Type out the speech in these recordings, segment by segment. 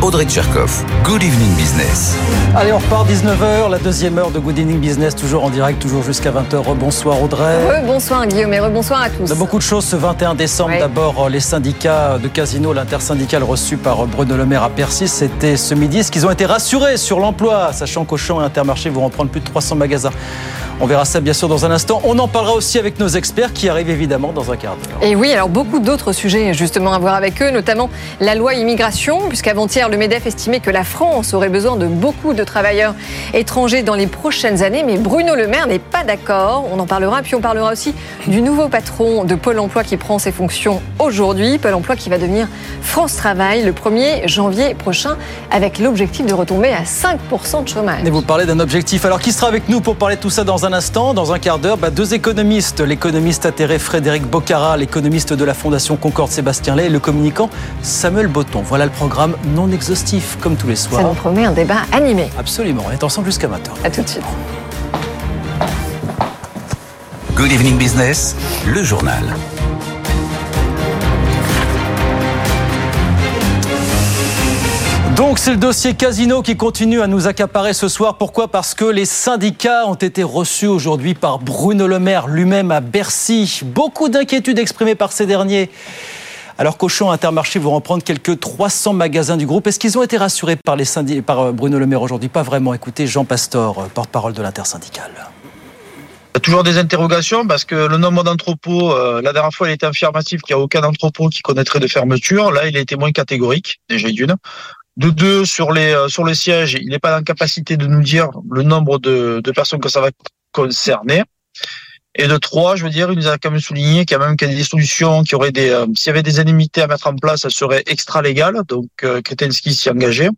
Audrey Tcherkov. Good evening business. Allez, on repart 19h, la deuxième heure de Good Evening Business, toujours en direct, toujours jusqu'à 20h. Bonsoir Audrey. Bonsoir Guillaume et rebonsoir à tous. On a beaucoup de choses ce 21 décembre. Ouais. D'abord, euh, les syndicats de casino, l'intersyndicale reçu par euh, Bruno Le Maire à Percy, c'était ce midi. Est-ce qu'ils ont été rassurés sur l'emploi, sachant qu'Auchan et Intermarché vont reprendre plus de 300 magasins On verra ça bien sûr dans un instant. On en parlera aussi avec nos experts qui arrivent évidemment dans un quart d'heure. Et oui, alors beaucoup d'autres sujets justement à voir avec eux, notamment la loi immigration, puisqu'avant-hier, le MEDEF estimait que la France aurait besoin de beaucoup de travailleurs étrangers dans les prochaines années, mais Bruno Le Maire n'est pas d'accord. On en parlera, puis on parlera aussi du nouveau patron de Pôle emploi qui prend ses fonctions aujourd'hui, Pôle emploi qui va devenir France Travail le 1er janvier prochain, avec l'objectif de retomber à 5% de chômage. Et vous parlez d'un objectif. Alors, qui sera avec nous pour parler de tout ça dans un instant? Dans un quart d'heure, bah, deux économistes. L'économiste atterré Frédéric Bocara, l'économiste de la Fondation Concorde Sébastien Lay et le communicant Samuel Botton. Voilà le programme non exhaustif, comme tous les Ça soirs. nous promet un débat animé. Absolument. On est ensemble jusqu'à 20h. À tout de suite. Good evening business, le journal. Donc c'est le dossier Casino qui continue à nous accaparer ce soir. Pourquoi? Parce que les syndicats ont été reçus aujourd'hui par Bruno Le Maire lui-même à Bercy. Beaucoup d'inquiétudes exprimées par ces derniers. Alors qu'Auchan Intermarché vont reprendre quelques 300 magasins du groupe. Est-ce qu'ils ont été rassurés par, les syndi- par euh, Bruno Le Maire aujourd'hui? Pas vraiment. Écoutez Jean Pastor, euh, porte-parole de l'intersyndicale. Toujours des interrogations parce que le nombre d'entrepôts, euh, la dernière fois, il était affirmatif qu'il n'y a aucun entrepôt qui connaîtrait de fermeture. Là, il a été moins catégorique, déjà d'une. De deux, sur les euh, sur le siège, il n'est pas en capacité de nous dire le nombre de personnes que ça va concerner. Et de trois, je veux dire, il nous a quand même souligné qu'il y a même des solutions qui auraient des, euh, s'il y avait des indemnités à mettre en place, ça serait extra légal. Donc, euh, Kretensky s'y engageait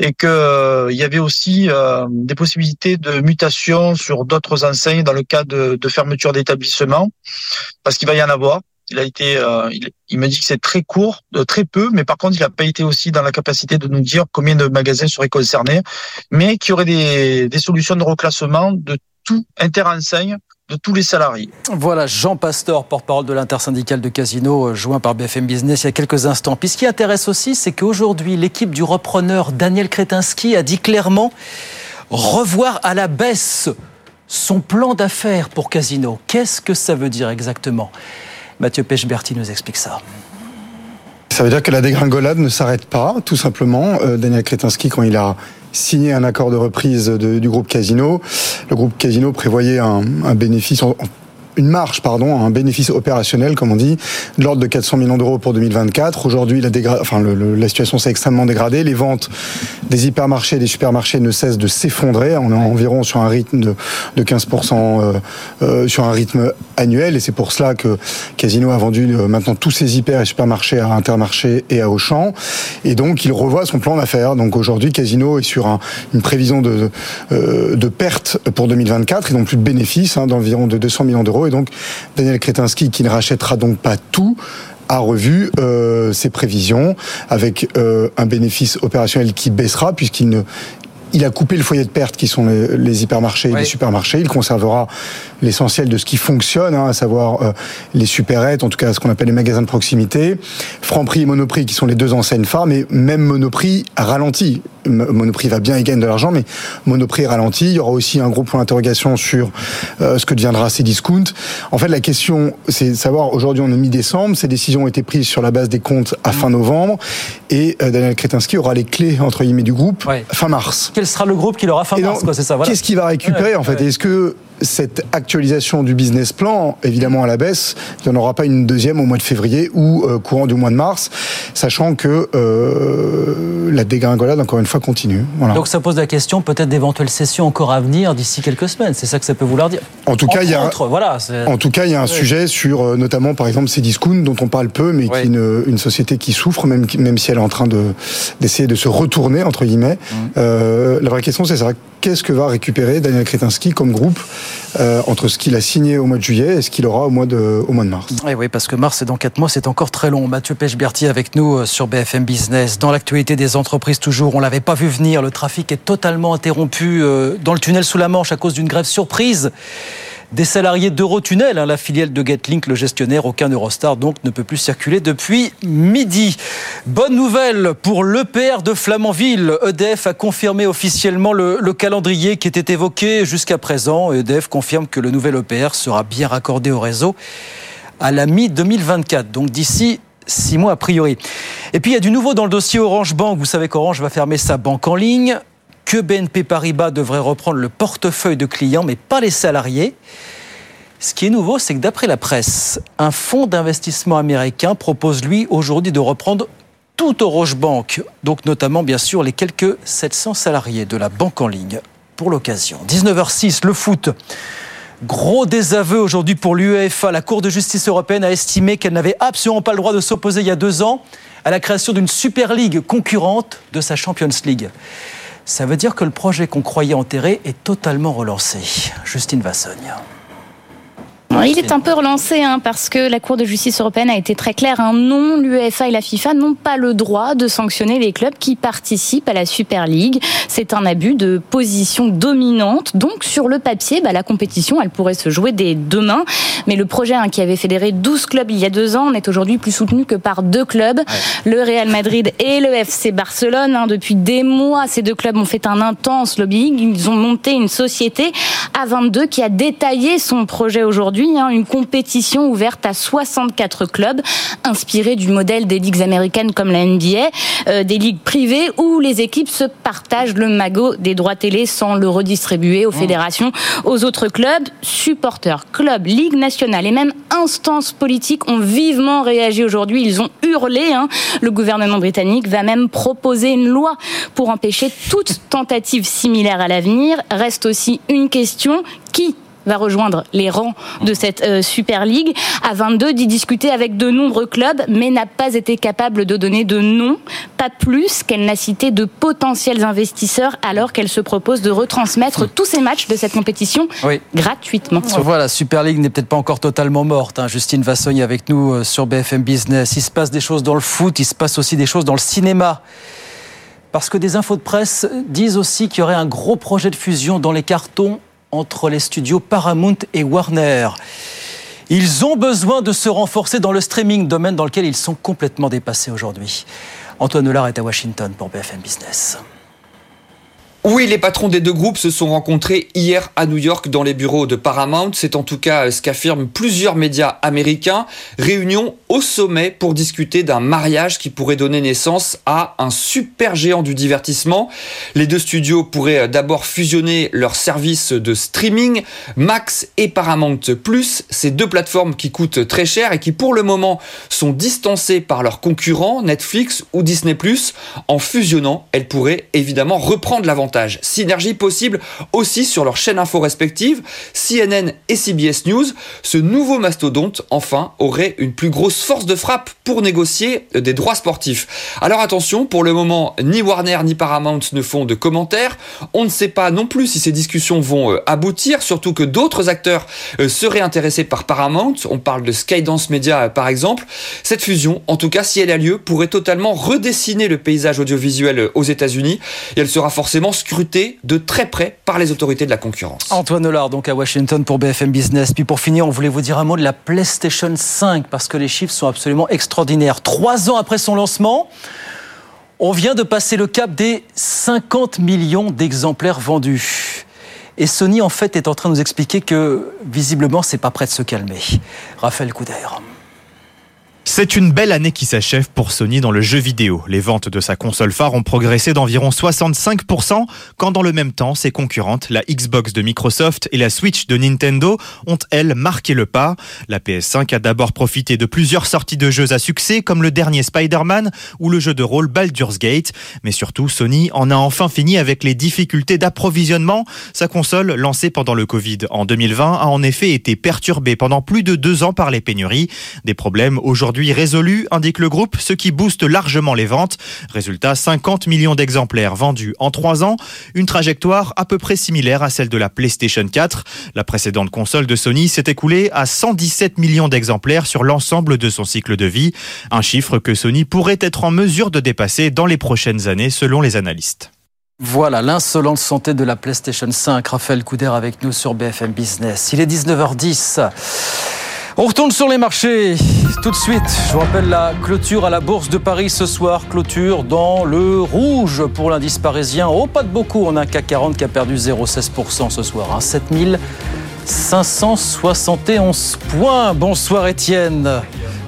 et que euh, il y avait aussi euh, des possibilités de mutation sur d'autres enseignes dans le cas de, fermeture d'établissement, parce qu'il va y en avoir. Il a été, il, il me dit que c'est très court, très peu, mais par contre, il n'a pas été aussi dans la capacité de nous dire combien de magasins seraient concernés, mais qu'il y aurait des, des solutions de reclassement de tout interenseigne de tous les salariés. Voilà, Jean Pastor, porte-parole de l'intersyndicale de Casino, euh, joint par BFM Business il y a quelques instants. Puis ce qui intéresse aussi, c'est qu'aujourd'hui, l'équipe du repreneur Daniel Kretinsky a dit clairement revoir à la baisse son plan d'affaires pour Casino. Qu'est-ce que ça veut dire exactement? Mathieu Pechberti nous explique ça. Ça veut dire que la dégringolade ne s'arrête pas, tout simplement. Euh, Daniel Kretinsky, quand il a signé un accord de reprise de- du groupe Casino, le groupe Casino prévoyait un, un bénéfice, une marge, pardon, un bénéfice opérationnel, comme on dit, de l'ordre de 400 millions d'euros pour 2024. Aujourd'hui, la, dégra- enfin, le- le- la situation s'est extrêmement dégradée. Les ventes des hypermarchés et des supermarchés ne cessent de s'effondrer. On est environ sur un rythme de, de 15% euh, euh, sur un rythme annuel. Et c'est pour cela que Casino a vendu euh, maintenant tous ses hyper et supermarchés à Intermarché et à Auchan. Et donc, il revoit son plan d'affaires. Donc aujourd'hui, Casino est sur un- une prévision de, euh, de perte pour 2024 et donc plus de bénéfices hein, d'environ de 200 millions d'euros. Et donc, Daniel Kretinsky, qui ne rachètera donc pas tout, a revu euh, ses prévisions avec un bénéfice opérationnel qui baissera puisqu'il ne il a coupé le foyer de perte qui sont les, les hypermarchés et Oui. les supermarchés. Il conservera l'essentiel de ce qui fonctionne, hein, à savoir euh, les supérettes, en tout cas ce qu'on appelle les magasins de proximité, Franprix et Monoprix qui sont les deux enseignes phares, mais même Monoprix a ralenti. M- Monoprix va bien et gagne de l'argent, mais Monoprix ralentit. Il y aura aussi un gros point d'interrogation sur euh, ce que deviendra Cdiscount. En fait, la question, c'est de savoir, aujourd'hui on est mi-décembre, ces décisions ont été prises sur la base des comptes à fin novembre, et euh, Daniel Kretinsky aura les clés, entre guillemets, du groupe Ouais. fin mars. Quel sera le groupe qui l'aura fin Et mars C'est ça, voilà. Qu'est-ce qu'il va récupérer Ouais, en fait? Est-ce que cette actualisation du business plan, évidemment à la baisse, il n'y en aura pas une deuxième au mois de février ou euh, courant du mois de mars, sachant que euh, la dégringolade, encore une fois, continue. Voilà. Donc ça pose la question peut-être d'éventuelles sessions encore à venir d'ici quelques semaines. C'est ça que ça peut vouloir dire. en tout cas, il y a... Voilà. En tout cas, il y a un sujet sur euh, notamment, par exemple, Cdiscount, dont on parle peu, mais qui est une, une société qui souffre, même, même si elle est en train de d'essayer de se retourner entre guillemets. Mmh. Euh, la vraie question, c'est ça qu'est-ce que va récupérer Daniel Kretinsky comme groupe euh, entre ce qu'il a signé au mois de juillet et ce qu'il aura au mois de, mars? Eh oui, parce que mars, c'est dans 4 mois, c'est encore très long. Mathieu Pechberti avec nous euh, sur BFM Business. Dans l'actualité des entreprises, toujours, on l'avait pas vu venir. Le trafic est totalement interrompu euh, dans le tunnel sous la Manche à cause d'une grève surprise des salariés d'Eurotunnel, hein, la filiale de Getlink, le gestionnaire, aucun Eurostar donc ne peut plus circuler depuis midi. Bonne nouvelle pour l'EPR de Flamanville. EDF a confirmé officiellement le, le calendrier qui était évoqué jusqu'à présent. EDF confirme que le nouvel EPR sera bien raccordé au réseau à la mi-2024, donc d'ici six mois a priori. Et puis il y a du nouveau dans le dossier Orange Bank. Vous savez qu'Orange va fermer sa banque en ligne que BNP Paribas devrait reprendre le portefeuille de clients, mais pas les salariés. Ce qui est nouveau, c'est que d'après la presse, un fonds d'investissement américain propose lui aujourd'hui de reprendre tout Orange Bank, donc notamment bien sûr les quelques 700 salariés de la banque en ligne pour l'occasion. 19h06, le foot. Gros désaveu aujourd'hui pour l'UEFA. La Cour de justice européenne a estimé qu'elle n'avait absolument pas le droit de s'opposer il y a deux ans à la création d'une Super League concurrente de sa Champions League. Ça veut dire que le projet qu'on croyait enterré est totalement relancé. Justine Vassogne. Il est un peu relancé hein, parce que la Cour de justice européenne a été très claire. Hein. Non, l'UEFA et la FIFA n'ont pas le droit de sanctionner les clubs qui participent à la Super League. C'est un abus de position dominante. Donc sur le papier, bah, la compétition, elle pourrait se jouer dès demain. Mais le projet hein, qui avait fédéré 12 clubs il y a deux ans n'est aujourd'hui plus soutenu que par deux clubs, le Real Madrid et le FC Barcelone. Depuis des mois, ces deux clubs ont fait un intense lobbying. Ils ont monté une société à 22 qui a détaillé son projet aujourd'hui Hein, une compétition ouverte à 64 clubs, inspirée du modèle des ligues américaines comme la NBA, euh, des ligues privées où les équipes se partagent le magot des droits télé sans le redistribuer aux mmh. fédérations, aux autres clubs. Supporters, clubs, ligues nationales et même instances politiques ont vivement réagi aujourd'hui. Ils ont hurlé. Hein. Le gouvernement britannique va même proposer une loi pour empêcher toute tentative similaire à l'avenir. Reste aussi une question qui va rejoindre les rangs de cette euh, Super League. À 22, d'y discuter avec de nombreux clubs, mais n'a pas été capable de donner de nom, pas plus qu'elle n'a cité de potentiels investisseurs, alors qu'elle se propose de retransmettre tous ces matchs de cette compétition gratuitement. Voilà, Super League n'est peut-être pas encore totalement morte. Hein. Justine Vassogne avec nous euh, sur BFM Business. Il se passe des choses dans le foot, il se passe aussi des choses dans le cinéma. Parce que des infos de presse disent aussi qu'il y aurait un gros projet de fusion dans les cartons entre les studios Paramount et Warner. Ils ont besoin de se renforcer dans le streaming, domaine dans lequel ils sont complètement dépassés aujourd'hui. Antoine Hollard est à Washington pour BFM Business. Oui, les patrons des deux groupes se sont rencontrés hier à New York dans les bureaux de Paramount. C'est en tout cas ce qu'affirment plusieurs médias américains. Réunion au sommet pour discuter d'un mariage qui pourrait donner naissance à un super géant du divertissement. Les deux studios pourraient d'abord fusionner leurs services de streaming, Max et Paramount Plus, ces deux plateformes qui coûtent très cher et qui pour le moment sont distancées par leurs concurrents Netflix ou Disney+. En fusionnant, elles pourraient évidemment reprendre l'avantage Synergie possible aussi sur leurs chaînes info respectives, CNN et CBS News. Ce nouveau mastodonte, enfin, aurait une plus grosse force de frappe pour négocier des droits sportifs. Alors attention, pour le moment, ni Warner ni Paramount ne font de commentaires. On ne sait pas non plus si ces discussions vont euh, aboutir, surtout que d'autres acteurs euh, seraient intéressés par Paramount. On parle de Skydance Media euh, par exemple. Cette fusion, en tout cas si elle a lieu, pourrait totalement redessiner le paysage audiovisuel aux États-Unis et elle sera forcément scruté de très près par les autorités de la concurrence. Antoine Hollard, donc à Washington pour BFM Business. Puis pour finir, on voulait vous dire un mot de la PlayStation 5 parce que les chiffres sont absolument extraordinaires. Trois ans après son lancement, on vient de passer le cap des 50 millions d'exemplaires vendus. Et Sony, en fait, est en train de nous expliquer que, visiblement, c'est pas prêt de se calmer. Raphaël Couder. C'est une belle année qui s'achève pour Sony dans le jeu vidéo. Les ventes de sa console phare ont progressé d'environ 65%, quand dans le même temps, ses concurrentes, la Xbox de Microsoft et la Switch de Nintendo, ont elles marqué le pas. La PS5 a d'abord profité de plusieurs sorties de jeux à succès, comme le dernier Spider-Man ou le jeu de rôle Baldur's Gate. Mais surtout, Sony en a enfin fini avec les difficultés d'approvisionnement. Sa console, lancée pendant le Covid en 2020, a en effet été perturbée pendant plus de deux ans par les pénuries. Des problèmes aujourd'hui résolu, indique le groupe, ce qui booste largement les ventes. Résultat, 50 millions d'exemplaires vendus en 3 ans, une trajectoire à peu près similaire à celle de la PlayStation 4. La précédente console de Sony s'est écoulée à 117 millions d'exemplaires sur l'ensemble de son cycle de vie, un chiffre que Sony pourrait être en mesure de dépasser dans les prochaines années selon les analystes. Voilà l'insolente santé de la PlayStation 5. Raphaël Couder avec nous sur BFM Business. Il est 19h10. On retourne sur les marchés tout de suite. Je vous rappelle la clôture à la Bourse de Paris ce soir. Clôture dans le rouge pour l'indice parisien. Oh, pas de beaucoup. On a un CAC 40 qui a perdu 0,16% ce soir. Hein. 7571 points. Bonsoir Étienne.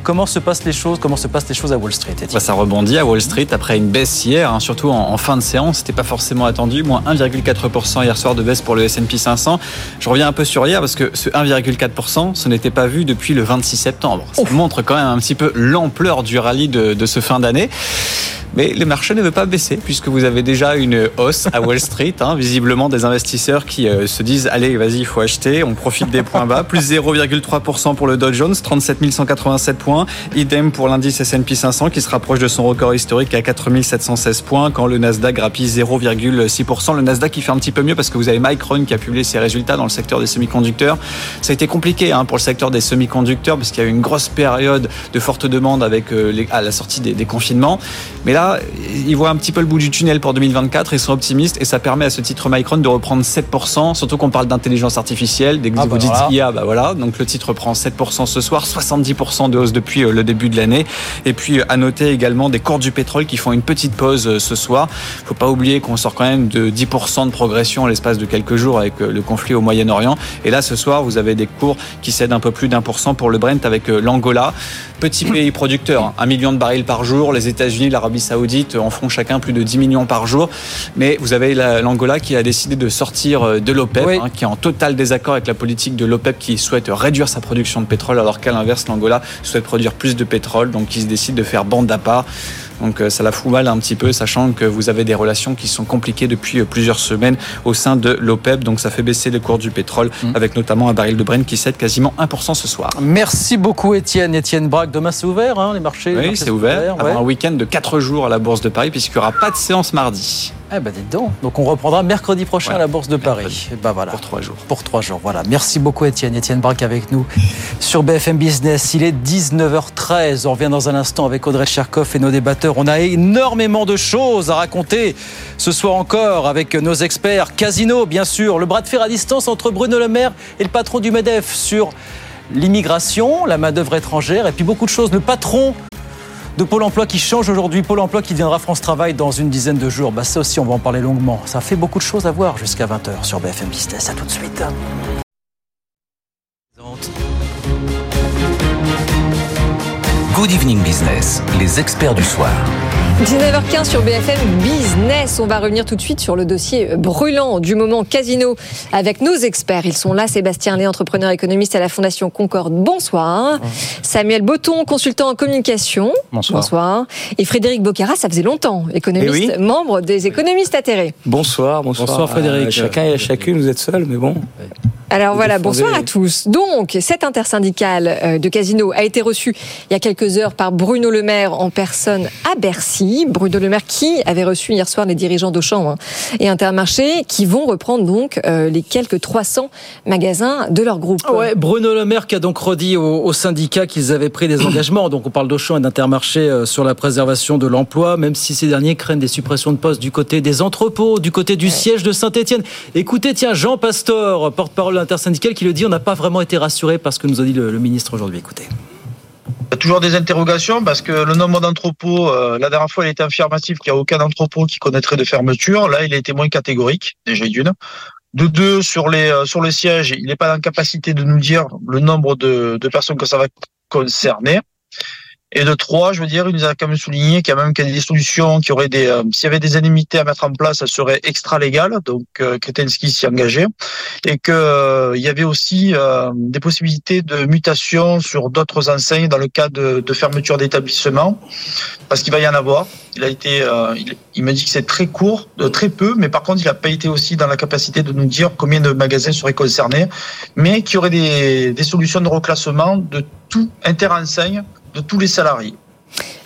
Comment se passent les choses Comment se passent les choses à Wall Street bah, Ça rebondit à Wall Street après une baisse hier, hein, surtout en, en, fin de séance. C'était pas forcément attendu. Moins 1,4% hier soir de baisse pour le S&P 500. Je reviens un peu sur hier parce que ce 1,4%, ce n'était pas vu depuis le 26 septembre. Ça montre quand même un petit peu l'ampleur du rallye de, de ce fin d'année. Mais le marché ne veut pas baisser puisque vous avez déjà une hausse à Wall Street, hein, visiblement des investisseurs qui euh, se disent allez vas-y il faut acheter, on profite des points bas, plus 0,3% pour le Dow Jones, 37 187 points, idem pour l'indice S&P 500 qui se rapproche de son record historique à 4 716 points quand le Nasdaq grappille 0,6%. Le Nasdaq qui fait un petit peu mieux parce que vous avez Micron qui a publié ses résultats dans le secteur des semi-conducteurs. Ça a été compliqué hein, pour le secteur des semi-conducteurs parce qu'il y a eu une grosse période de forte demande avec euh, les, à la sortie des, des confinements. Mais là, ils voient un petit peu le bout du tunnel pour 2024, ils sont optimistes et ça permet à ce titre Micron de reprendre 7%, surtout qu'on parle d'intelligence artificielle. Dès que Ah vous bah dites voilà. IA, bah voilà, donc le titre prend 7% ce soir, 70% de hausse depuis euh, le début de l'année. Et puis euh, à noter également des cours du pétrole qui font une petite pause euh, ce soir. Faut pas oublier qu'on sort quand même de 10% de progression en l'espace de quelques jours avec le conflit au Moyen-Orient. Et là, ce soir, vous avez des cours qui cèdent un peu plus d'un pour cent pour le Brent avec l'Angola. Petit pays producteur, hein, un million de barils par jour. Les États-Unis, l'Arabie Saoudite en font chacun plus de 10 millions par jour. Mais vous avez la- l'Angola qui a décidé de sortir de l'OPEP, Oui. hein, qui est en total désaccord avec la politique de l'OPEP qui souhaite réduire sa production de pétrole, alors qu'à l'inverse, l'Angola souhaite produire plus de pétrole, donc qui se décide de faire bande à part. Donc euh, ça la fout mal un petit peu, sachant que vous avez des relations qui sont compliquées depuis euh, plusieurs semaines au sein de l'OPEP. Donc ça fait baisser les cours du pétrole, avec notamment un baril de Brent qui cède quasiment 1% ce soir. Merci beaucoup Étienne. Étienne Braque, demain c'est ouvert hein, les marchés Oui, c'est sont ouvert. ouais. Avant un week-end de 4 jours à la Bourse de Paris, puisqu'il n'y aura pas de séance mardi. Eh ben dites donc. Donc on reprendra mercredi prochain à la Bourse de Paris. Et ben voilà. Pour 3 jours. Pour trois jours, voilà. Merci beaucoup Étienne. Étienne Braque avec nous sur BFM Business. Il est 19h13. On revient dans un instant avec Audrey Cherkov et nos débatteurs. On a énormément de choses à raconter ce soir encore avec nos experts. Casino, bien sûr. Le bras de fer à distance entre Bruno Le Maire et le patron du MEDEF sur l'immigration, la main-d'œuvre étrangère et puis beaucoup de choses. Le patron de Pôle emploi qui change aujourd'hui, Pôle emploi qui deviendra France Travail dans une dizaine de jours. Bah, ça aussi, on va en parler longuement. Ça fait beaucoup de choses à voir jusqu'à 20h sur BFM Business. À tout de suite. Good Evening Business, les experts du soir. 19h15 sur BFM Business. On va revenir tout de suite sur le dossier brûlant du moment casino avec nos experts. Ils sont là, Sébastien Lé, entrepreneur économiste à la Fondation Concorde. Bonsoir. Samuel Botton, consultant en communication. Bonsoir. Et Frédéric Bocara, ça faisait longtemps, économiste, Eh oui. membre des économistes atterrés. Bonsoir, bonsoir. Bonsoir, Frédéric. Euh, chacun et chacune, vous êtes seul, mais bon. Alors voilà, bonsoir à tous. Donc, cette intersyndicale euh, de Casino a été reçue il y a quelques heures par Bruno Le Maire en personne à Bercy. Bruno Le Maire qui avait reçu hier soir les dirigeants d'Auchan hein, et Intermarché qui vont reprendre donc euh, les quelques 300 magasins de leur groupe. Ouais, Bruno Le Maire qui a donc redit aux, aux syndicats qu'ils avaient pris des engagements. Donc on parle d'Auchan et d'Intermarché euh, sur la préservation de l'emploi, même si ces derniers craignent des suppressions de postes du côté des entrepôts, du côté du siège de Saint-Etienne. Écoutez, tiens, Jean Pastor, porte-parole intersyndical, qui le dit, on n'a pas vraiment été rassuré par ce que nous a dit le, le ministre aujourd'hui. Écoutez. A toujours des interrogations parce que le nombre d'entrepôts, euh, la dernière fois, il était affirmatif qu'il n'y a aucun entrepôt qui connaîtrait de fermeture. Là, il a été moins catégorique, déjà d'une. De deux, sur les euh, sur le siège, il n'est pas en capacité de nous dire le nombre de, de personnes que ça va concerner. Et de trois, je veux dire, il nous a quand même souligné qu'il y a même qu'il y a des solutions, qui auraient des, euh, s'il y avait des indemnités à mettre en place, ça serait extra légal. Donc, euh, Kretinsky s'y engageait et que euh, il y avait aussi euh, des possibilités de mutation sur d'autres enseignes dans le cas de, fermeture d'établissement, parce qu'il va y en avoir. Il a été, il, il m'a dit que c'est très court, très peu, mais par contre, il n'a pas été aussi dans la capacité de nous dire combien de magasins seraient concernés, mais qu'il y aurait des, des solutions de reclassement de tout interenseigne de tous les salariés.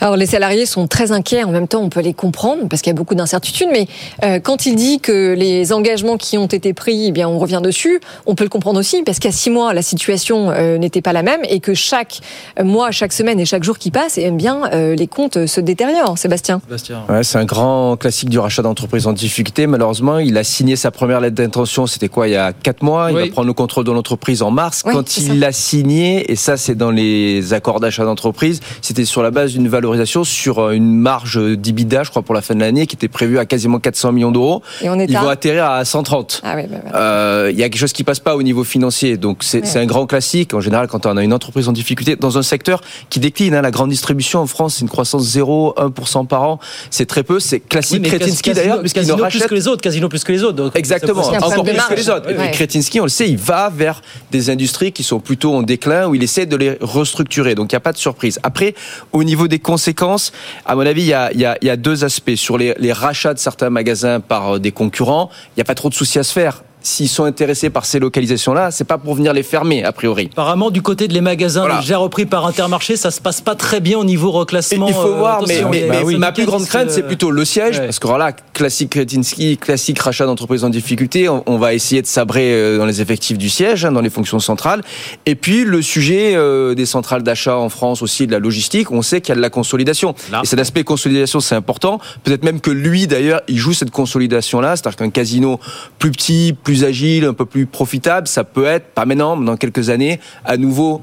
Alors les salariés sont très inquiets, en même temps on peut les comprendre parce qu'il y a beaucoup d'incertitudes, mais euh, quand il dit que les engagements qui ont été pris, eh bien on revient dessus, on peut le comprendre aussi parce qu'à six mois la situation euh, n'était pas la même et que chaque mois, chaque semaine et chaque jour qui passe, eh bien euh, les comptes se détériorent. Sébastien. Sébastien. Ouais, c'est un grand classique du rachat d'entreprise en difficulté. Malheureusement, il a signé sa première lettre d'intention. C'était quoi il y a quatre mois Il va prendre le contrôle de l'entreprise en mars. Oui, quand il l'a signé, et ça c'est dans les accords d'achat d'entreprise, c'était sur la base d'une valorisation sur euh, une marge d'IBIDA, je crois, pour la fin de l'année, qui était prévue à quasiment 400 millions d'euros. Ils à- vont atterrir à 130. Ah oui, bah, voilà. Euh, Il y a quelque chose qui passe pas au niveau financier, donc c'est Ouais. un grand classique. En général, quand on a une entreprise en difficulté dans un secteur qui décline, hein, la grande distribution en France, c'est une croissance 0,1% par an, c'est très peu. C'est classique. Oui, Kretinsky d'ailleurs, puisqu'il Casino plus rachète que les autres, Casino plus que les autres. donc Exactement, encore plus que les autres. Et Kretinsky, on le sait, il va vers des industries qui sont plutôt en déclin, où il essaie de les restructurer. Donc il n'y a pas de surprise. Après, au niveau des conséquences, à mon avis, il y a, deux aspects. Sur les, les rachats de certains magasins par euh, des concurrents, il n'y a pas trop de soucis à se faire. S'ils sont intéressés par ces localisations-là, c'est pas pour venir les fermer, a priori. Apparemment, du côté de les magasins Voilà. déjà repris par Intermarché, ça se passe pas très bien au niveau reclassement. Il faut euh, voir, mais, attention, mais- ma plus grande crainte, c'est plutôt le siège, ouais. parce que voilà, classique Kretinsky, classique rachat d'entreprise en difficulté, on, on va essayer de sabrer euh, dans les effectifs du siège, hein, dans les fonctions centrales. Et puis le sujet euh, des centrales d'achat en France aussi, de la logistique, on sait qu'il y a de la consolidation. Là. Et cet aspect consolidation, c'est important. Peut-être même que lui, d'ailleurs, il joue cette consolidation-là, c'est-à-dire qu'un casino plus petit, plus agile, un peu plus profitable, ça peut être, pas maintenant, mais dans quelques années, à nouveau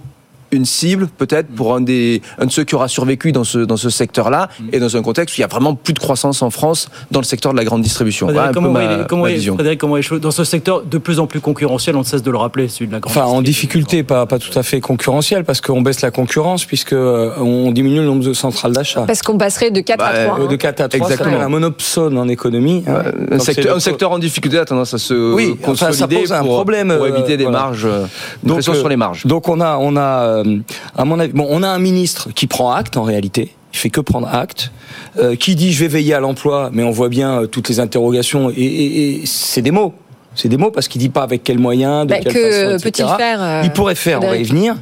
une cible peut-être pour un des un de ceux qui aura survécu dans ce dans ce secteur-là et dans un contexte où il y a vraiment plus de croissance en France dans le secteur de la grande distribution. Frédéric, Voilà un peu comment ma, comment ma. Frédéric, comment choses dans ce secteur de plus en plus concurrentiel, on ne cesse de le rappeler, celui de la grande Enfin, en difficulté, pas, pas tout à fait concurrentiel, parce qu'on baisse la concurrence, puisque euh, on diminue le nombre de centrales d'achat. Parce qu'on passerait de 4 Bah, à 3. Euh, De 4 à 3, Exactement. c'est un monopsone en économie. hein. Un secteur, le- un secteur en difficulté a tendance à se Oui, enfin, ça consolider pose un pour, problème, pour euh, éviter des voilà. marges, euh, Donc, pression euh, sur les marges. Donc on a, on a, euh, à mon avis, bon, on a un ministre qui prend acte en réalité. Il fait que prendre acte, euh, qui dit je vais veiller à l'emploi, mais on voit bien euh, toutes les interrogations et, et- et c'est des mots. C'est des mots parce qu'il dit pas avec quels moyens, de Bah, quelle que façon, etc. peut-il faire, euh, Il pourrait faire, on va y venir.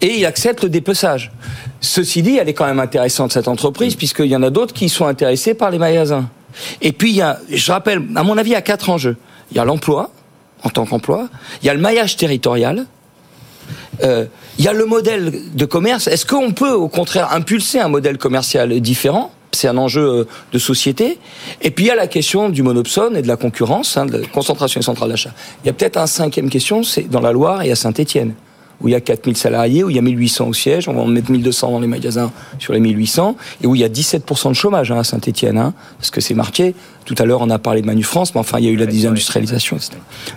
Et il accepte le dépeçage. Ceci dit, elle est quand même intéressante cette entreprise puisqu'il y en a d'autres qui sont intéressés par les magasins. Et puis il y a, je rappelle, à mon avis, il y a quatre enjeux. Il y a l'emploi en tant qu'emploi, il y a le maillage territorial, euh, il y a le modèle de commerce. Est-ce qu'on peut, au contraire, impulser un modèle commercial différent? C'est un enjeu euh, de société. Et puis il y a la question du monopsone et de la concurrence, hein, de la concentration des centrales d'achat. Il y a peut-être un cinquième question, c'est dans la Loire et à Saint-Étienne, où il y a 4000 salariés, où il y a 1800 au siège, on va en mettre 1200 dans les magasins sur les 1800, et où il y a 17% de chômage hein, à Saint-Étienne, hein, parce que c'est marqué. Tout à l'heure, on a parlé de Manufrance, mais enfin, il y a eu la désindustrialisation, etc.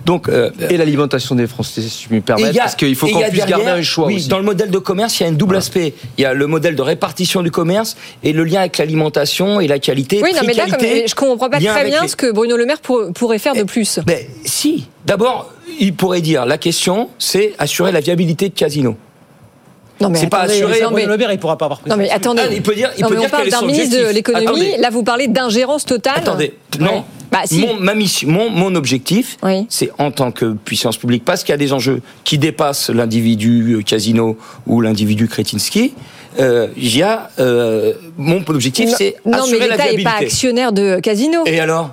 Donc, euh, Et l'alimentation des Français, si je me et permets, parce qu'il faut qu'on puisse garder un choix oui, aussi. Dans le modèle de commerce, il y a un double aspect. Il y a le modèle de répartition du commerce et le lien avec l'alimentation et la qualité. Oui, non, mais là, comme, je comprends pas très bien les- ce que Bruno Le Maire pour- pourrait faire de plus. Mais si, d'abord, il pourrait dire la question, c'est assurer la viabilité de Casino. Non, mais C'est pas attendez, assuré, non, mais- Le Maire, il pourra pas avoir Non, mais ça. attendez. Ah, il peut dire- il Non, peut mais dire on parle d'un ministre de l'économie. Là, vous parlez d'ingérence totale. Attendez, Ouais. non. Bah, si. Mon, ma mission, mon, mon objectif, Oui. c'est en tant que puissance publique, parce qu'il y a des enjeux qui dépassent l'individu euh, Casino ou l'individu Kretinsky. Euh, il y a euh, mon objectif, Non, c'est non, mais assurer la l'État n'est viabilité. pas actionnaire de Casino. Et alors?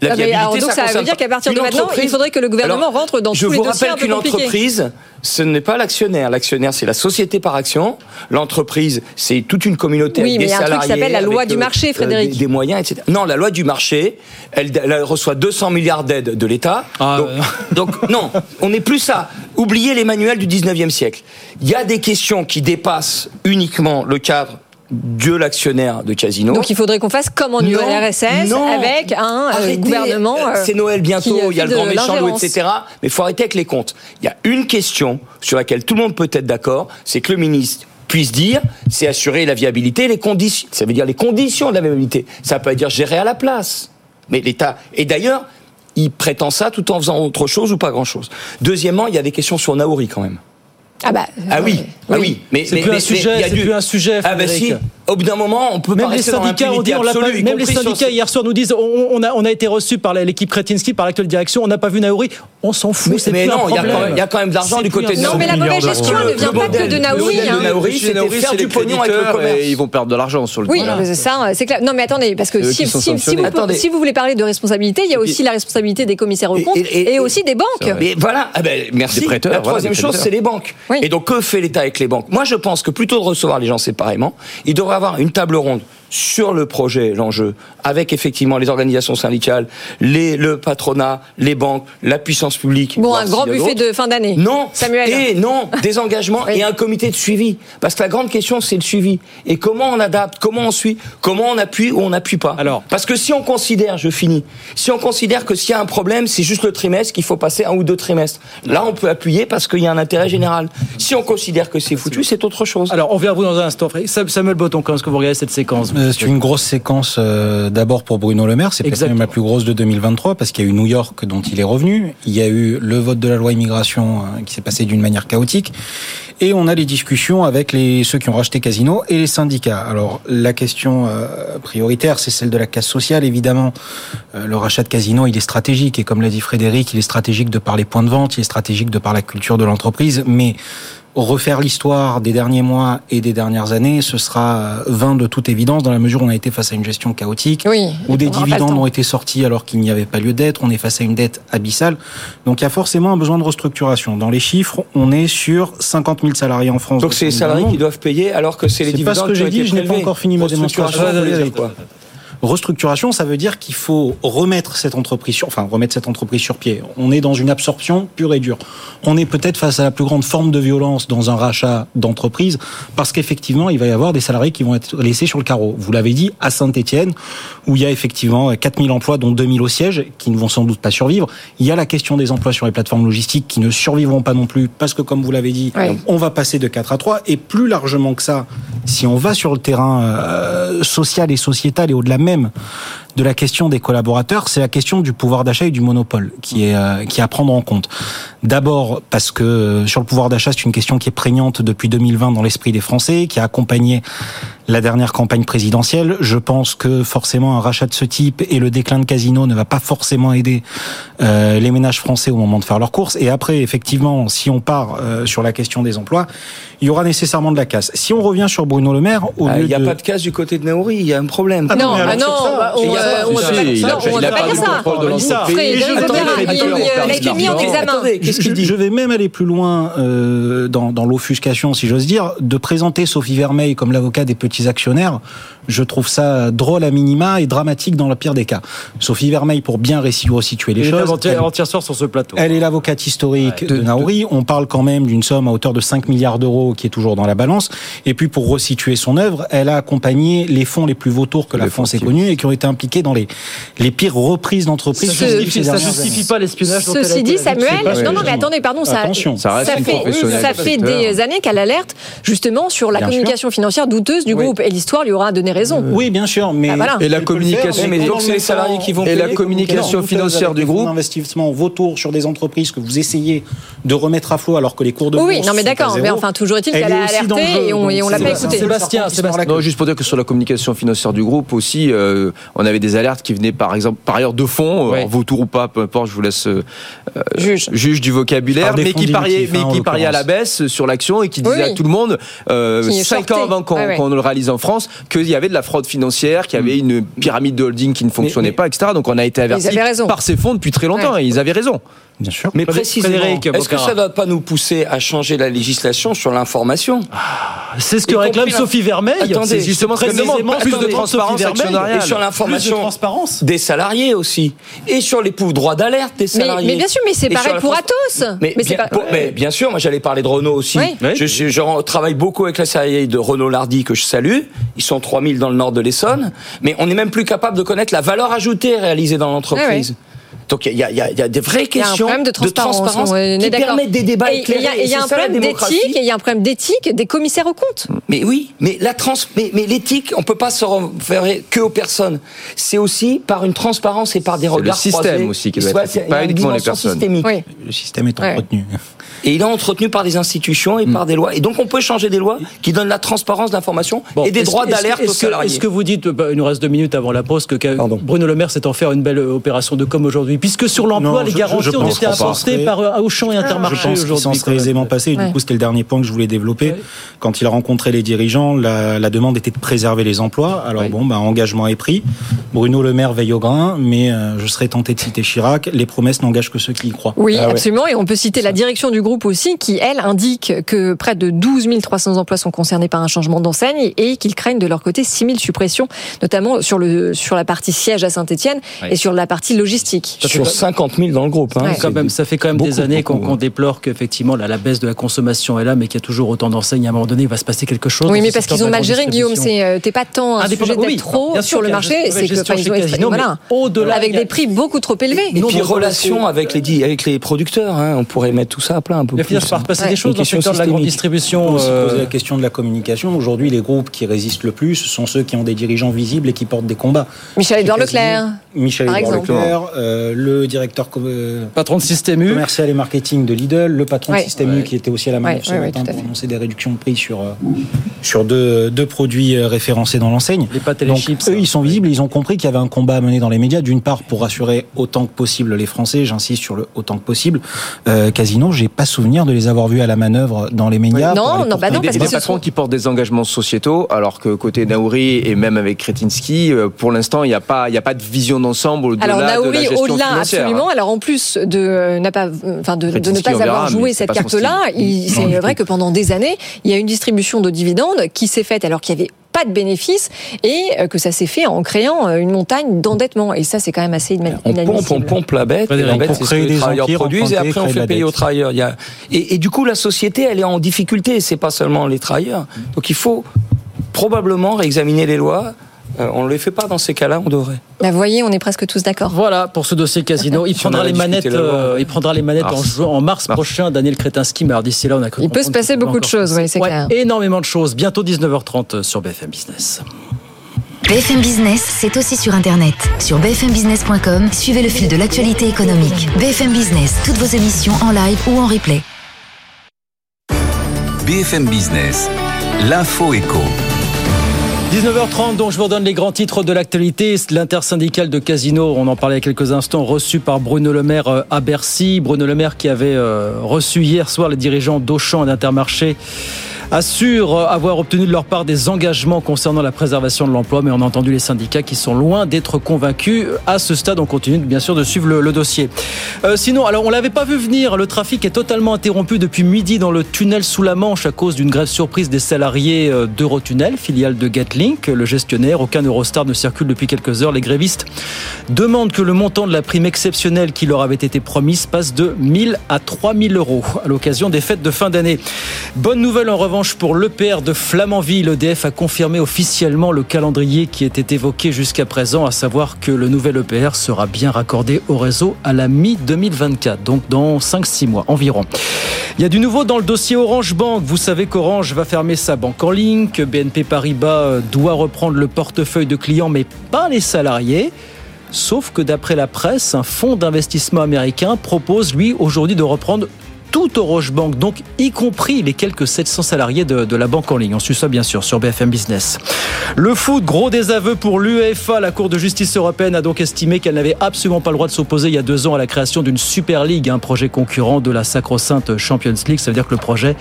La Ah, alors, donc, ça veut dire qu'à partir de maintenant, il faudrait que le gouvernement Alors, rentre dans je tous les vous dossiers un rappelle qu'une entreprise, ce n'est pas l'actionnaire. L'actionnaire, c'est la société par action. L'entreprise, c'est toute une communauté Oui, avec mais des il y a un truc qui s'appelle la loi avec, du euh, marché, euh, Frédéric. des, des moyens, etc. Non, la loi du marché, elle, elle reçoit 200 milliards d'aides de l'État. Ah, donc, ouais. donc, non, on n'est plus ça. Oubliez les manuels du 19e siècle. Il y a des questions qui dépassent uniquement le cadre de l'actionnaire de Casino. Donc il faudrait qu'on fasse comme en URSS non. avec un euh, Arrêtez, gouvernement. euh, euh, c'est Noël bientôt, il y a le grand méchant loup, etc. Mais il faut arrêter avec les comptes. Il y a une question sur laquelle tout le monde peut être d'accord, c'est que le ministre puisse dire, c'est assurer la viabilité, les conditions. Ça veut dire les conditions de la viabilité. Ça peut dire gérer à la place. Mais l'État. Et d'ailleurs, il prétend ça tout en faisant autre chose ou pas grand chose. Deuxièmement, il y a des questions sur Naouri quand même. Ah bah. Ah oui, ah oui, mais C'est plus du- plus un sujet, Ah bah si. Au bout d'un moment, on peut Même pas les syndicats, on dit, on l'a pas- absolue, y même les sur syndicats hier soir nous disent, on, on a, on a été reçus par l'équipe Kretinsky, par l'actuelle direction, on n'a pas vu Naouri, on s'en fout, Mais, c'est mais non, il y, a quand même- il y a quand même de l'argent du côté de Non, mais la mauvaise gestion ne vient pas que de Naouri. hein. Naouri, c'est du pognon avec le commerce. et ils vont perdre de l'argent sur le Oui, c'est ça, c'est clair. Non, mais attendez, parce que si, si- vous, Attendez. si vous voulez parler de responsabilité, il y a aussi la responsabilité des commissaires aux comptes et, aussi des banques. Mais voilà, ah ben, merci. La troisième chose, c'est les banques. Et donc, que fait l'État avec les banques? Moi, je pense que plutôt de recevoir les gens séparément, il devrait avoir une table ronde sur le projet, l'enjeu, avec effectivement les organisations syndicales, les, le patronat, les banques, la puissance publique. Bon, un grand buffet de fin d'année. Non, Samuel. et non, des engagements Oui. et un comité de suivi. Parce que la grande question, c'est le suivi. Et comment on adapte, comment on suit, comment on appuie ou on n'appuie pas. Alors. Parce que si on considère, je finis, si on considère que s'il y a un problème, c'est juste le trimestre, qu'il faut passer un ou deux trimestres. Là, on peut appuyer parce qu'il y a un intérêt général. Si on considère que c'est foutu, c'est autre chose. Alors, on vient à vous dans un instant. Samuel Botton, comment est-ce que vous regardez cette séquence? C'est une grosse séquence euh, d'abord pour Bruno Le Maire, c'est peut-être même la plus grosse de 2023 parce qu'il y a eu New York dont il est revenu, il y a eu le vote de la loi immigration euh, qui s'est passé d'une manière chaotique. Et on a les discussions avec les ceux qui ont racheté Casino et les syndicats. Alors la question euh, prioritaire, c'est celle de la casse sociale évidemment. Euh, le rachat de Casino, il est stratégique. Et comme l'a dit Frédéric, il est stratégique de par les points de vente, il est stratégique de par la culture de l'entreprise, mais refaire l'histoire des derniers mois et des dernières années, ce sera euh, vain de toute évidence dans la mesure où on a été face à une gestion chaotique, Oui. où des dividendes ont été sortis alors qu'il n'y avait pas lieu d'être, on est face à une dette abyssale. Donc il y a forcément un besoin de restructuration. Dans les chiffres, on est sur 50 000 salariés en France. Donc c'est les salariés qui doivent payer alors que c'est les C'est dividendes pas ce que qui ont j'ai été dit, je n'ai pas encore fini ma démonstration. Restructuration, ça veut dire qu'il faut remettre cette entreprise sur, enfin remettre cette entreprise sur pied. On est dans une absorption pure et dure. On est peut-être face à la plus grande forme de violence dans un rachat d'entreprise parce qu'effectivement, il va y avoir des salariés qui vont être laissés sur le carreau. Vous l'avez dit, à Saint-Etienne, où il y a effectivement 4000 emplois, dont 2000 au siège, qui ne vont sans doute pas survivre. Il y a la question des emplois sur les plateformes logistiques qui ne survivront pas non plus parce que, comme vous l'avez dit, on va passer de 4 à 3 et plus largement que ça, si on va sur le terrain euh, social et sociétal et au-delà même même. De la question des collaborateurs, c'est la question du pouvoir d'achat et du monopole qui est euh, qui est à prendre en compte. D'abord parce que euh, sur le pouvoir d'achat, c'est une question qui est prégnante depuis 2020 dans l'esprit des Français, qui a accompagné la dernière campagne présidentielle. Je pense que forcément un rachat de ce type et le déclin de Casino ne va pas forcément aider euh, les ménages français au moment de faire leurs courses. Et après, effectivement, si on part euh, sur la question des emplois, il y aura nécessairement de la casse. Si on revient sur Bruno Le Maire, au Ah, lieu Il n'y a de... pas de casse du côté de Naouri, il y a un problème. Ah Non, mais ah non, bah, on, il pas- du contrôle de l'entreprise. Il- a mis en examen. Je- vais même aller plus loin euh, dans, dans l'offuscation, si j'ose dire, de présenter Sophie Vermeil comme l'avocat des petits actionnaires. Je trouve ça drôle à minima et dramatique dans le pire des cas. Sophie Vermeil, pour bien resituer les choses, elle- soir sur ce plateau. elle est l'avocate historique de, Naouri. On parle quand même d'une somme à hauteur de 5 milliards d'euros qui est toujours dans la balance. Et puis, pour resituer son œuvre, elle a accompagné les fonds les plus vautours que la France ait connus et qui ont été impliqués dans les, les pires reprises d'entreprises. Ça justifie, ça justifie pas l'espionnage. Ceci dit. Samuel, non, non, mais attendez, pardon, ça, Attention. Ça reste une fait, ça fait des années qu'elle alerte justement sur la Bien communication financière douteuse du Oui. groupe. Et l'histoire lui aura donné raison. Oui, bien sûr, mais Ah, voilà. Et la faire, communication, mais donc c'est les salariés qui vont Et la payer. communication Non, financière du groupe. d'investissement vautours sur des entreprises que vous essayez de remettre à flot alors que les cours de Oui, bourse non, mais d'accord. Mais enfin, toujours est-il Elle qu'elle a alerté et on, l'a c'est- pas écouté. Sébastien, Sébastien. Non, juste pour dire que sur la communication financière du groupe aussi, euh, on avait des alertes qui venaient par exemple, par ailleurs de fonds, euh, vautour ou pas, peu importe, je vous laisse euh, Juge. juge du vocabulaire, mais qui pariait, mais hein, qui pariait à la baisse sur l'action et qui Oui, disait oui. à tout le monde, euh, Qui cinq shortait. ans avant qu'on le réalise en France, qu'il y avait de la fraude financière, qu'il y avait une pyramide de holding qui ne fonctionnait mais- pas, etc. Donc on a été raison. par ces fonds depuis très longtemps et ils avaient raison. Bien sûr. Mais précisément, est-ce que ça ne doit pas nous pousser à changer la législation sur l'information? C'est ce que réclame compris Sophie Vermeil. Attendez, C'est justement ce précisément demande, plus que de transparence. Et sur Plus de l'information transparence. des salariés aussi. Et sur les pouvoirs droits d'alerte des Mais, salariés. mais bien sûr, mais c'est pareil pour Atos. Mais, bien, pas. pour- mais bien sûr, moi j'allais parler de Renault aussi. Oui. Je, je- je travaille beaucoup avec la salariée de Renault Lardy que je salue. Ils sont 3000 dans le nord de l'Essonne. Mais on n'est même plus capable de connaître la valeur ajoutée réalisée dans l'entreprise. Donc il y a, y a- y a des vraies Il y a un questions problème de transparence, qui permettent des débats Et Il éclairés. y a, il y a c'est un problème d'éthique, il y a un problème d'éthique des commissaires aux comptes. Mais oui, mais la trans, mais, mais l'éthique, on peut pas se référer que aux personnes. C'est aussi par une transparence et par des le regards système croisés. aussi qui doit être c'est- éthique, pas y a uniquement les personnes. systémique. Oui. Le système est Ouais. entretenu. Et il est entretenu par des institutions et par des lois. Et donc on peut changer des lois qui donnent la transparence d'information Bon, et des droits d'alerte aux est-ce que- salariés. Est-ce que vous dites, bah, il nous reste deux minutes avant la pause, que Bruno Le Maire s'est en faire une belle opération de com aujourd'hui Puisque sur l'emploi, les garanties je ont été apportées par euh, Auchan et Intermarché Je pense qu'il aujourd'hui. s'en même. aisément passé. Du coup, c'était le dernier point que je voulais développer. Quand il a rencontré les dirigeants, la, la demande était de préserver les emplois. Alors bon, bah, engagement est pris. Bruno Le Maire veille au grain, mais euh, je serais tenté de citer Chirac. Les promesses n'engagent que ceux qui y croient. Oui, Ah ouais. absolument. Et on peut citer la direction du groupe aussi, qui, elle, indique que près de 12 300 emplois sont concernés par un changement d'enseigne et qu'ils craignent de leur côté 6 000 suppressions, notamment sur, le, sur la partie siège à Saint-Etienne Ouais. et sur la partie logistique. Sur 50 000 dans le groupe. Hein, Ouais. Quand même, ça fait quand même beaucoup, des années qu'on déplore qu'effectivement la, la baisse de la consommation est là, mais qu'il y a toujours autant d'enseignes. À un moment donné, il va se passer quelque chose. Oui, mais ce parce qu'ils ont mal géré, Guillaume. euh, t'es pas tant un sujet oui, d'être trop bien sûr sur le marché, c'est que enfin, ils ont exprimé- Casino, mais voilà. au-delà, avec a- des prix beaucoup trop élevés. Et puis relation avec les, di- avec les producteurs, hein, on pourrait mettre tout ça à plat un peu Il finir par passer Ouais. des choses dans le question secteur de la grande distribution. Euh, poser la question de la communication. Aujourd'hui, les groupes qui résistent le plus sont ceux qui ont des dirigeants visibles et qui portent des combats. Michel-Édouard Chez Casino, Leclerc. Michel exemple. Leclerc, euh, le directeur euh, patron de Système U. commercial et marketing de Lidl, le patron Ouais. de Système U qui était aussi à la manœuvre Ouais, ouais, ouais, pour annoncer des réductions de prix sur, euh, sur deux, deux produits euh, référencés dans l'enseigne. Les pâtes et les Donc, chips. eux, ils sont visibles, ils ont compris qu'il y avait un combat à mener dans les médias, d'une part pour rassurer autant que possible les Français, j'insiste sur le autant que possible. Euh, Casino, j'ai pas souvenir de les avoir vus à la manœuvre dans les médias. Non, non, bah non, des, parce des que des patrons sont- qui portent des engagements sociétaux, alors que côté Naouri et même avec Kretinsky, pour l'instant, il n'y a pas, il y a pas de vision d'ensemble au-delà de la gestion financière. absolument. Alors en plus de euh, n'a pas, enfin de, de ne pas verra, avoir joué cette carte-là, c'est vrai que pendant des années, il y a une distribution de dividendes qui s'est faite alors qu'il y avait pas de bénéfices et euh, que ça s'est fait en créant euh, une montagne d'endettement. Et ça, c'est quand même assez inadmissible. On pompe, on pompe la bête, et la bête, pour c'est ce créer que les des travailleurs empires, produisent, et après on fait payer aux travailleurs. Il y a... et, et du coup, la société, elle est en difficulté, c'est pas seulement les travailleurs. Donc il faut probablement réexaminer les lois. Euh, on ne les fait pas dans ces cas-là, on devrait. Bah, vous voyez, on est presque tous d'accord. Voilà pour ce dossier casino. Il Si prendra les manettes, euh, il prendra les manettes en, Mars. juin- en mars, prochain. Daniel Kretinsky, mais alors d'ici là, on a cru Il peut se passer beaucoup de choses, oui, c'est Ouais, clair. Énormément de choses. Bientôt 19h30 sur BFM Business. BFM Business, c'est aussi sur Internet. Sur bfmbusiness.com, suivez le fil de l'actualité économique. BFM Business, toutes vos émissions en live ou en replay. BFM Business, l'info éco. 19h30, donc je vous redonne les grands titres de l'actualité. L'intersyndicale de Casino, on en parlait il y a quelques instants, reçu par Bruno Le Maire euh, à Bercy. Bruno Le Maire qui avait euh, reçu hier soir les dirigeants d'Auchan et d'Intermarché assure euh, avoir obtenu de leur part des engagements concernant la préservation de l'emploi, mais on a entendu les syndicats qui sont loin d'être convaincus. À ce stade, on continue bien sûr de suivre le, dossier. Euh, sinon, alors on l'avait pas vu venir, le trafic est totalement interrompu depuis midi dans le tunnel sous la Manche à cause d'une grève surprise des salariés euh, d'Eurotunnel, filiale de Getlink, le gestionnaire. Aucun Eurostar ne circule depuis quelques heures. Les grévistes demandent que le montant de la prime exceptionnelle qui leur avait été promise passe de 1000 à 3000 euros à l'occasion des fêtes de fin d'année. Bonne nouvelle en revanche pour l'EPR de Flamanville. EDF a confirmé officiellement le calendrier qui était évoqué jusqu'à présent, à savoir que le nouvel EPR sera bien raccordé au réseau à la mi-2024, donc dans 5-6 mois environ. Il y a du nouveau dans le dossier Orange Bank. Vous savez qu'Orange va fermer sa banque en ligne, que BNP Paribas doit reprendre le portefeuille de clients, mais pas les salariés. Sauf que d'après la presse, un fonds d'investissement américain propose, lui, aujourd'hui de reprendre tout Orange Bank, donc y compris les quelques 700 salariés de, de la banque en ligne. On suit ça bien sûr sur BFM Business. Le foot, gros désaveu pour l'UEFA. La Cour de justice européenne a donc estimé qu'elle n'avait absolument pas le droit de s'opposer il y a deux ans à la création d'une Super League, un projet concurrent de la sacro-sainte Champions League. Ça veut dire que le projet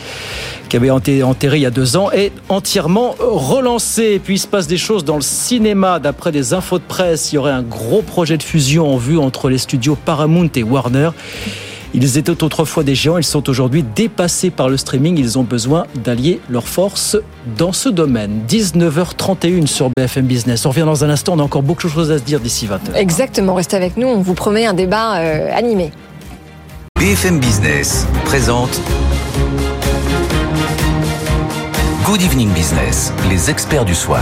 qui avait été enterré il y a deux ans est entièrement relancé. Et puis il se passe des choses dans le cinéma. D'après des infos de presse, il y aurait un gros projet de fusion en vue entre les studios Paramount et Warner. Ils étaient autrefois des géants, ils sont aujourd'hui dépassés par le streaming, ils ont besoin d'allier leurs forces dans ce domaine. 19h31 sur BFM Business. On revient dans un instant, on a encore beaucoup de choses à se dire d'ici 20h. Exactement, restez avec nous, on vous promet un débat euh, animé. BFM Business présente Good Evening Business, les experts du soir.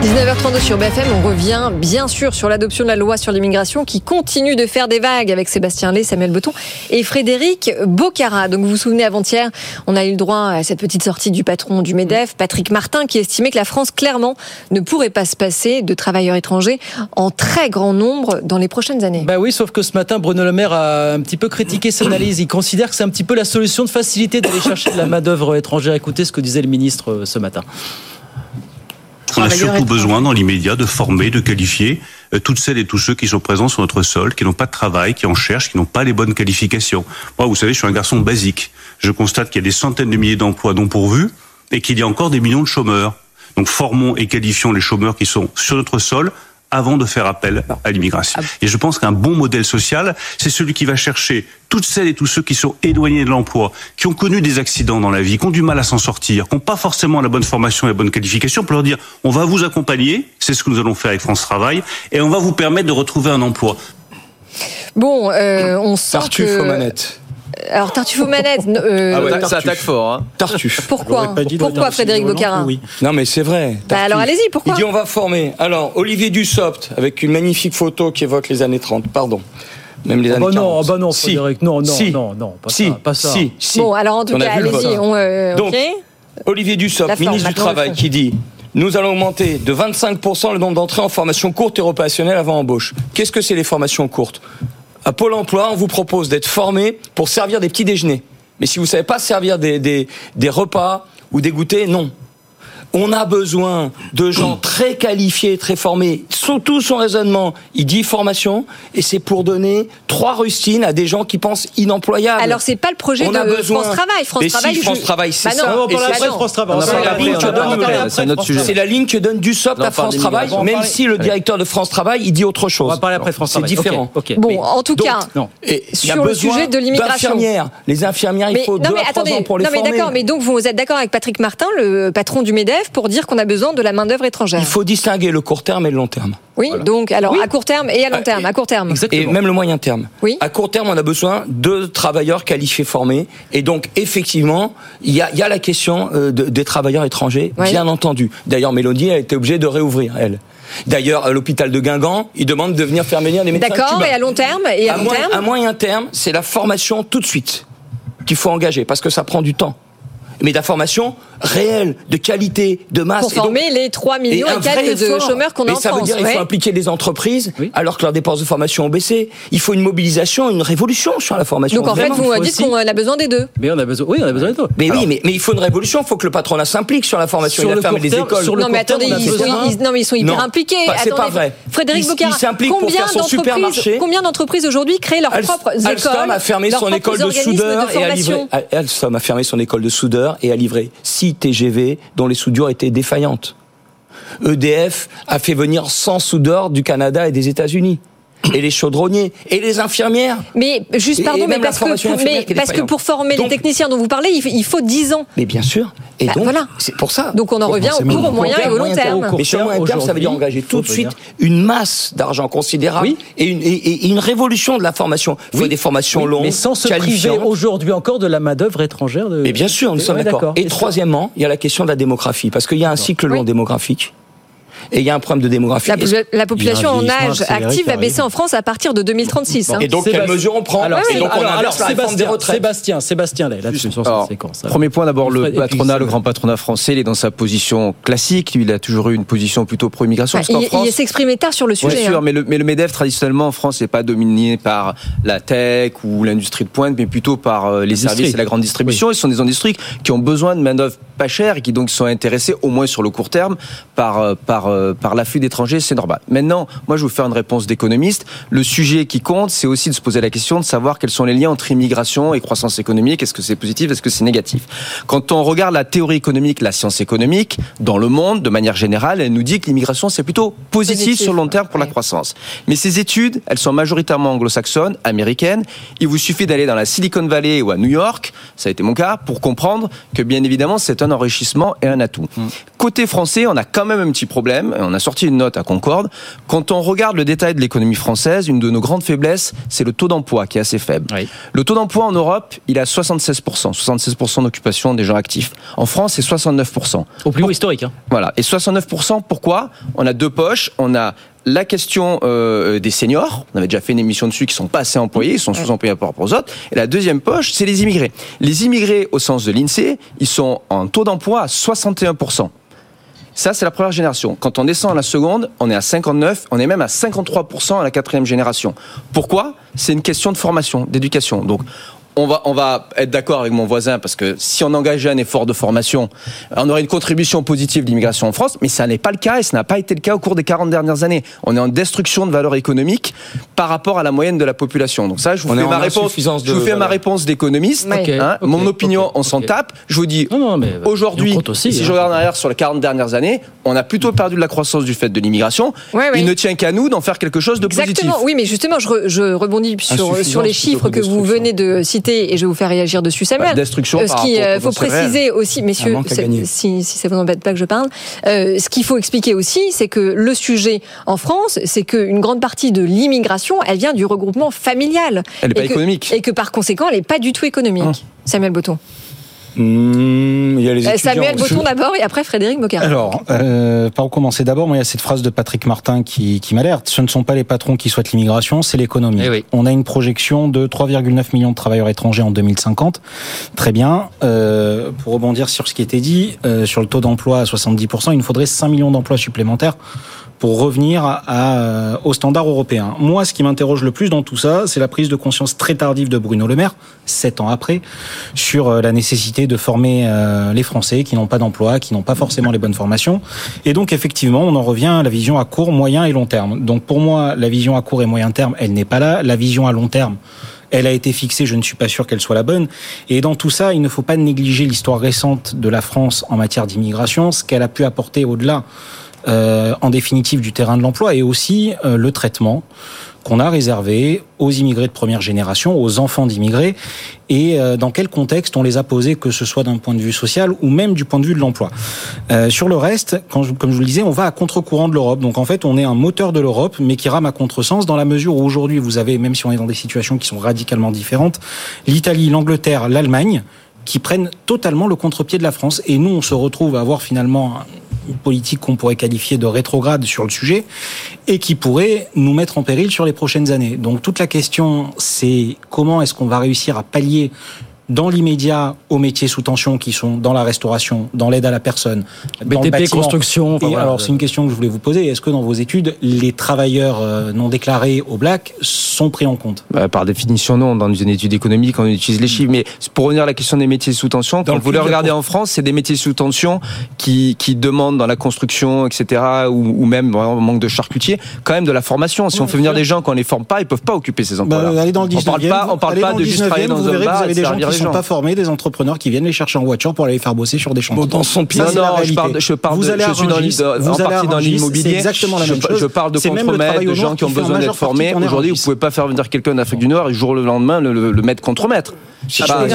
19h32 sur BFM, on revient bien sûr sur l'adoption de la loi sur l'immigration qui continue de faire des vagues avec Sébastien Lé, Samuel Beton et Frédéric Bocara. Donc vous vous souvenez avant-hier, on a eu le droit à cette petite sortie du patron du MEDEF, Patrick Martin, qui estimait que la France clairement ne pourrait pas se passer de travailleurs étrangers en très grand nombre dans les prochaines années. Bah oui, sauf que ce matin, Bruno Le Maire a un petit peu critiqué cette analyse. Il considère que c'est un petit peu la solution de facilité d'aller chercher de la main-d'œuvre étrangère. Écoutez ce que disait le ministre euh, ce matin. On a surtout besoin dans l'immédiat de former, de qualifier euh, toutes celles et tous ceux qui sont présents sur notre sol, qui n'ont pas de travail, qui en cherchent, qui n'ont pas les bonnes qualifications. Moi, vous savez, je suis un garçon basique. Je constate qu'il y a des centaines de milliers d'emplois non pourvus et qu'il y a encore des millions de chômeurs. Donc formons et qualifions les chômeurs qui sont sur notre sol avant de faire appel à l'immigration. Et je pense qu'un bon modèle social, c'est celui qui va chercher toutes celles et tous ceux qui sont éloignés de l'emploi, qui ont connu des accidents dans la vie, qui ont du mal à s'en sortir, qui n'ont pas forcément la bonne formation et la bonne qualification, pour leur dire on va vous accompagner, c'est ce que nous allons faire avec France Travail, et on va vous permettre de retrouver un emploi. Bon, euh, on sent Tartuffe que... aux manettes. Alors Tartuffe aux manettes. euh, Ah ouais, ça attaque fort. Hein. Tartuffe. Pourquoi Pourquoi Frédéric Bocarin Non mais c'est vrai. Bah alors allez-y, pourquoi Il dit on va former. Alors Olivier Dussopt avec une magnifique photo qui évoque les années 30. Pardon. Même les Ah années bah non, 40. ah bah non, Si. Frédéric, non, non, Si. non, non, pas si. ça, pas ça. Si, si. Bon, alors en tout On cas, allez-y. euh, Donc. Olivier Dussopt, ministre du Travail, qui dit nous allons augmenter de 25% le nombre d'entrées en formation courte et opérationnelle avant embauche. Qu'est-ce que c'est les formations courtes? À Pôle emploi, on vous propose d'être formé pour servir des petits déjeuners. Mais si vous ne savez pas servir des, des, des repas ou des goûters, non. On a besoin de gens très qualifiés, très formés. Surtout son raisonnement, il dit formation, et c'est pour donner trois rustines à des gens qui pensent inemployables. Alors c'est pas le projet On a de besoin- France Travail. France Mais si, Travail. France je- Travail, c'est Bah ça. non, bah c'est non. France Travail. On C'est parle la après, ligne on que donne- parle après, c'est un autre sujet. C'est la ligne que donne Dussopt On en à France Travail, même si le directeur de France Travail, il dit autre chose. On va parler après France C'est Travail. différent. Ok, ok. Bon, en tout cas, non. Et il y a sur le besoin sujet de l'immigration. Les infirmières, il faut non deux mais à trois attendez, ans pour les non mais former. d'accord, mais donc vous êtes d'accord avec Patrick Martin, le patron du Medef, pour dire qu'on a besoin de la main d'œuvre étrangère. Il faut distinguer le court terme et le long terme. Oui, donc alors à court terme et à long terme, à court terme. Et même le moyen terme. Oui. À court terme, on a besoin de travailleurs qualifiés, formés. Et donc, effectivement, il y a, il y a la question euh, de- des travailleurs étrangers, Oui. bien entendu. D'ailleurs, Mélodie a été obligée de réouvrir, elle. D'ailleurs, à l'hôpital de Guingamp, ils demandent de venir faire venir les médecins D'accord, et à long terme et à, à, long moyen, terme. à moyen terme, c'est la formation tout de suite qu'il faut engager, parce que ça prend du temps. Mais la formation réelle, de qualité, de masse. Pour Et donc- former les 3 millions et, vrai quelques de effort. chômeurs qu'on a Et en ça France. veut dire qu'il ouais. faut impliquer les entreprises alors que leurs dépenses de formation ont baissé. Il faut une mobilisation, une révolution sur la formation. Donc en fait, vous faut dites aussi- qu'on a besoin des deux. Mais on a besoin, oui, on a besoin de toi. Mais oui, mais, mais il faut une révolution. Il faut que le patronat s'implique sur la formation. Sur il a le fermé les écoles. sur le Non mais court terme, attendez, ils besoin- ils- non mais ils sont hyper Non, impliqués. bah, c'est pas vrai. Frédéric pour combien d'entreprises, supermarché combien d'entreprises aujourd'hui créent leurs propres écoles, Alstom a fermé son école de soudeur de et a livré. Alstom a fermé son école de soudeur et a livré 6 TGV dont les soudures étaient défaillantes. EDF a fait venir 100 soudeurs du Canada et des États-Unis. Et les chaudronniers et les infirmières. Mais juste pardon, et mais parce formation que, mais parce que pour former Donc- les techniciens dont vous parlez, il faut- il faut 10 ans. Mais bien sûr. Et Bah, donc, voilà. c'est pour ça. Donc on en revient au court, au moyen et au long terme. Mais sur le moyen terme, ça veut dire engager tout de suite une masse d'argent considérable et, une, et- et une révolution de la formation. Il faut des formations Oui, longues, mais sans se priver aujourd'hui encore de la main-d'œuvre étrangère. De... Mais bien sûr, nous sommes d'accord. Et troisièmement, il y a la question de la démographie, parce qu'il y a un cycle long démographique. Et il y a un problème de démographie. La, popula- la population en âge actif va baisser en France à partir de 2036. hein. Et donc, quelles mesures on prend alors, Et donc, on alors, des Sébastien, retraites. Sébastien, Sébastien, là, là-dessus, sur Alors, cette séquence. alors. Premier point, d'abord, le patronat, le grand patronat français, il est dans sa position classique. Lui, il a toujours eu une position plutôt pro-immigration. Enfin, il, France, il s'exprimait tard sur le Bien sujet. sûr, hein. mais le, mais le MEDEF, traditionnellement, en France, n'est pas dominé par la tech ou l'industrie de pointe, mais plutôt par euh, les services et la grande distribution. Et ce sont des industries qui ont besoin de main-d'œuvre pas chère et qui donc sont intéressées, au moins sur le court terme, par, euh, par, euh, par l'afflux d'étrangers. C'est normal. Maintenant, moi, je vais vous faire une réponse d'économiste. Le sujet qui compte, c'est aussi de se poser la question de savoir quels sont les liens entre immigration et croissance économique. Est-ce que c'est positif Est-ce que c'est négatif? Quand on regarde la théorie économique, la science économique, dans le monde, de manière générale, elle nous dit que l'immigration, c'est plutôt positif, Positif, sur le long terme pour la croissance. Mais ces études, elles sont majoritairement anglo-saxonnes, américaines. Il vous suffit d'aller dans la Silicon Valley ou à New York, ça a été mon cas, pour comprendre que bien évidemment, c'est un enrichissement et un atout. Côté français, on a quand même un petit problème. On a sorti une note à Concorde. Quand on regarde le détail de l'économie française, une de nos grandes faiblesses, c'est le taux d'emploi qui est assez faible. Le taux d'emploi en Europe, il est à 76%. 76% d'occupation des gens actifs. En France, c'est 69%. Au plus haut historique. Hein. Voilà. Et 69%, pourquoi? On a deux poches. On a la question euh, des seniors, on avait déjà fait une émission dessus, qui sont pas assez employés, ils sont sous-employés par rapport aux autres. Et la deuxième poche, c'est les immigrés. Les immigrés, au sens de l'INSEE, ils sont en taux d'emploi à 61%. Ça, c'est la première génération. Quand on descend à la seconde, on est à 59, on est même à 53% à la quatrième génération. Pourquoi? C'est une question de formation, d'éducation. On va, on va être d'accord avec mon voisin parce que si on engageait un effort de formation, on aurait une contribution positive de l'immigration en France, mais ça n'est pas le cas et ce n'a pas été le cas au cours des 40 dernières années. On est en destruction de valeur économique par rapport à la moyenne de la population. Donc ça, je vous On fais ma réponse. de Je vous fais ma réponse d'économiste. Hein. mon opinion, on s'en tape. Je vous dis, mais aujourd'hui, si hein. je regarde en arrière sur les 40 dernières années, on a plutôt perdu de la croissance du fait de l'immigration. Ouais, ouais. Il ne tient qu'à nous d'en faire quelque chose de positif. Exactement, oui, mais justement, je, re- je rebondis sur, les chiffres que vous venez de citer et je vais vous faire réagir dessus, Samuel. Bah, destruction Euh, ce qu'il euh, faut préciser aussi, messieurs, si, si ça vous embête pas que je parle, euh, ce qu'il faut expliquer aussi, c'est que le sujet en France, c'est qu'une grande partie de l'immigration, elle vient du regroupement familial. Elle est pas que- économique. Et que par conséquent, elle n'est pas du tout économique. Samuel Botton. Mmh, il y a les Euh, Samuel aussi. Botton d'abord et après Frédéric Bocard. Alors, euh, par où commencer D'abord, moi, il y a cette phrase de Patrick Martin qui, qui m'alerte. Ce ne sont pas les patrons qui souhaitent l'immigration, c'est l'économie. On a une projection de 3,9 millions de travailleurs étrangers en 2050. Très bien. Euh, pour rebondir sur ce qui était dit, euh, sur le taux d'emploi à 70%, il nous faudrait 5 millions d'emplois supplémentaires pour revenir à, à- au standard européen. Moi, ce qui m'interroge le plus dans tout ça, c'est la prise de conscience très tardive de Bruno Le Maire, sept ans après, sur euh, la nécessité de former euh, les Français qui n'ont pas d'emploi, qui n'ont pas forcément les bonnes formations. Et donc, effectivement, on en revient à la vision à court, moyen et long terme. Donc, pour moi, la vision à court et moyen terme, elle n'est pas là. La vision à long terme, elle a été fixée, je ne suis pas sûr qu'elle soit la bonne. Et dans tout ça, il ne faut pas négliger l'histoire récente de la France en matière d'immigration, ce qu'elle a pu apporter au-delà, euh, en définitive, du terrain de l'emploi, et aussi euh, le traitement qu'on a réservé aux immigrés de première génération, aux enfants d'immigrés, et euh, dans quel contexte on les a posés, que ce soit d'un point de vue social ou même du point de vue de l'emploi. Euh, sur le reste, quand je- comme je vous le disais, on va à contre-courant de l'Europe. Donc en fait, on est un moteur de l'Europe, mais qui rame à contresens dans la mesure où aujourd'hui, vous avez, même si on est dans des situations qui sont radicalement différentes, l'Italie, l'Angleterre, l'Allemagne, qui prennent totalement le contre-pied de la France. Et nous, on se retrouve à avoir finalement une politique qu'on pourrait qualifier de rétrograde sur le sujet et qui pourrait nous mettre en péril sur les prochaines années. Donc toute la question, c'est comment est-ce qu'on va réussir à pallier dans l'immédiat aux métiers sous tension qui sont dans la restauration, dans l'aide à la personne, dans le BTP, bâtiment. construction, enfin, Et voilà. alors c'est une question que je voulais vous poser. Est-ce que dans vos études, les travailleurs euh, non déclarés au black sont pris en compte? Bah, par définition, non. Dans une étude économique, on utilise les chiffres. Mais pour revenir à la question des métiers sous tension, quand le vous les plus regardez de- en France, c'est des métiers sous tension qui, qui demandent dans la construction, etc., ou, ou même vraiment, manque de charcutier, quand même de la formation. Si on fait venir des gens qu'on les forme pas, ils peuvent pas occuper ces emplois-là. Bah, allez dans le 19e, on parle pas, on parle pas dans de le juste 19e, travailler dans un bar vous et avez des gens qui les sont gens. pas formés, des entrepreneurs qui viennent les chercher en voiture pour aller les faire bosser sur des chantiers. dans son Ça, Non, je parle, de- je parle Vous de, allez je suis dans de- vous en allez partie dans l'immobilier. C'est exactement la je, même je chose. parle de le travail de gens qui ont besoin d'être formés. Aujourd'hui, vous pouvez pas faire venir quelqu'un d'Afrique du Nord et du jour au lendemain le, le- le mettre contre-maître. Je redonne-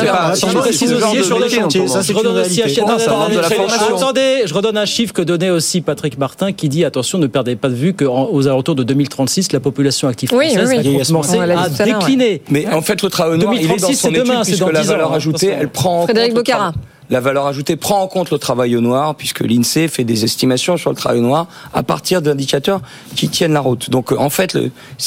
le un chiffre- que donnait aussi Patrick Martin qui dit attention, ne perdez pas de vue qu'aux alentours de 2036, la population active française oui, oui. va commencer à décliner. Mais en fait, le travail noir, il est dans 2036, son c'est étude, demain, c'est puisque dans la 10 valeur ajoutée, elle prend en Frédéric compte Bocara. La valeur ajoutée prend en compte le travail au noir, puisque l'INSEE fait des estimations sur le travail au noir à partir d'indicateurs qui tiennent la route. Donc, euh, en fait,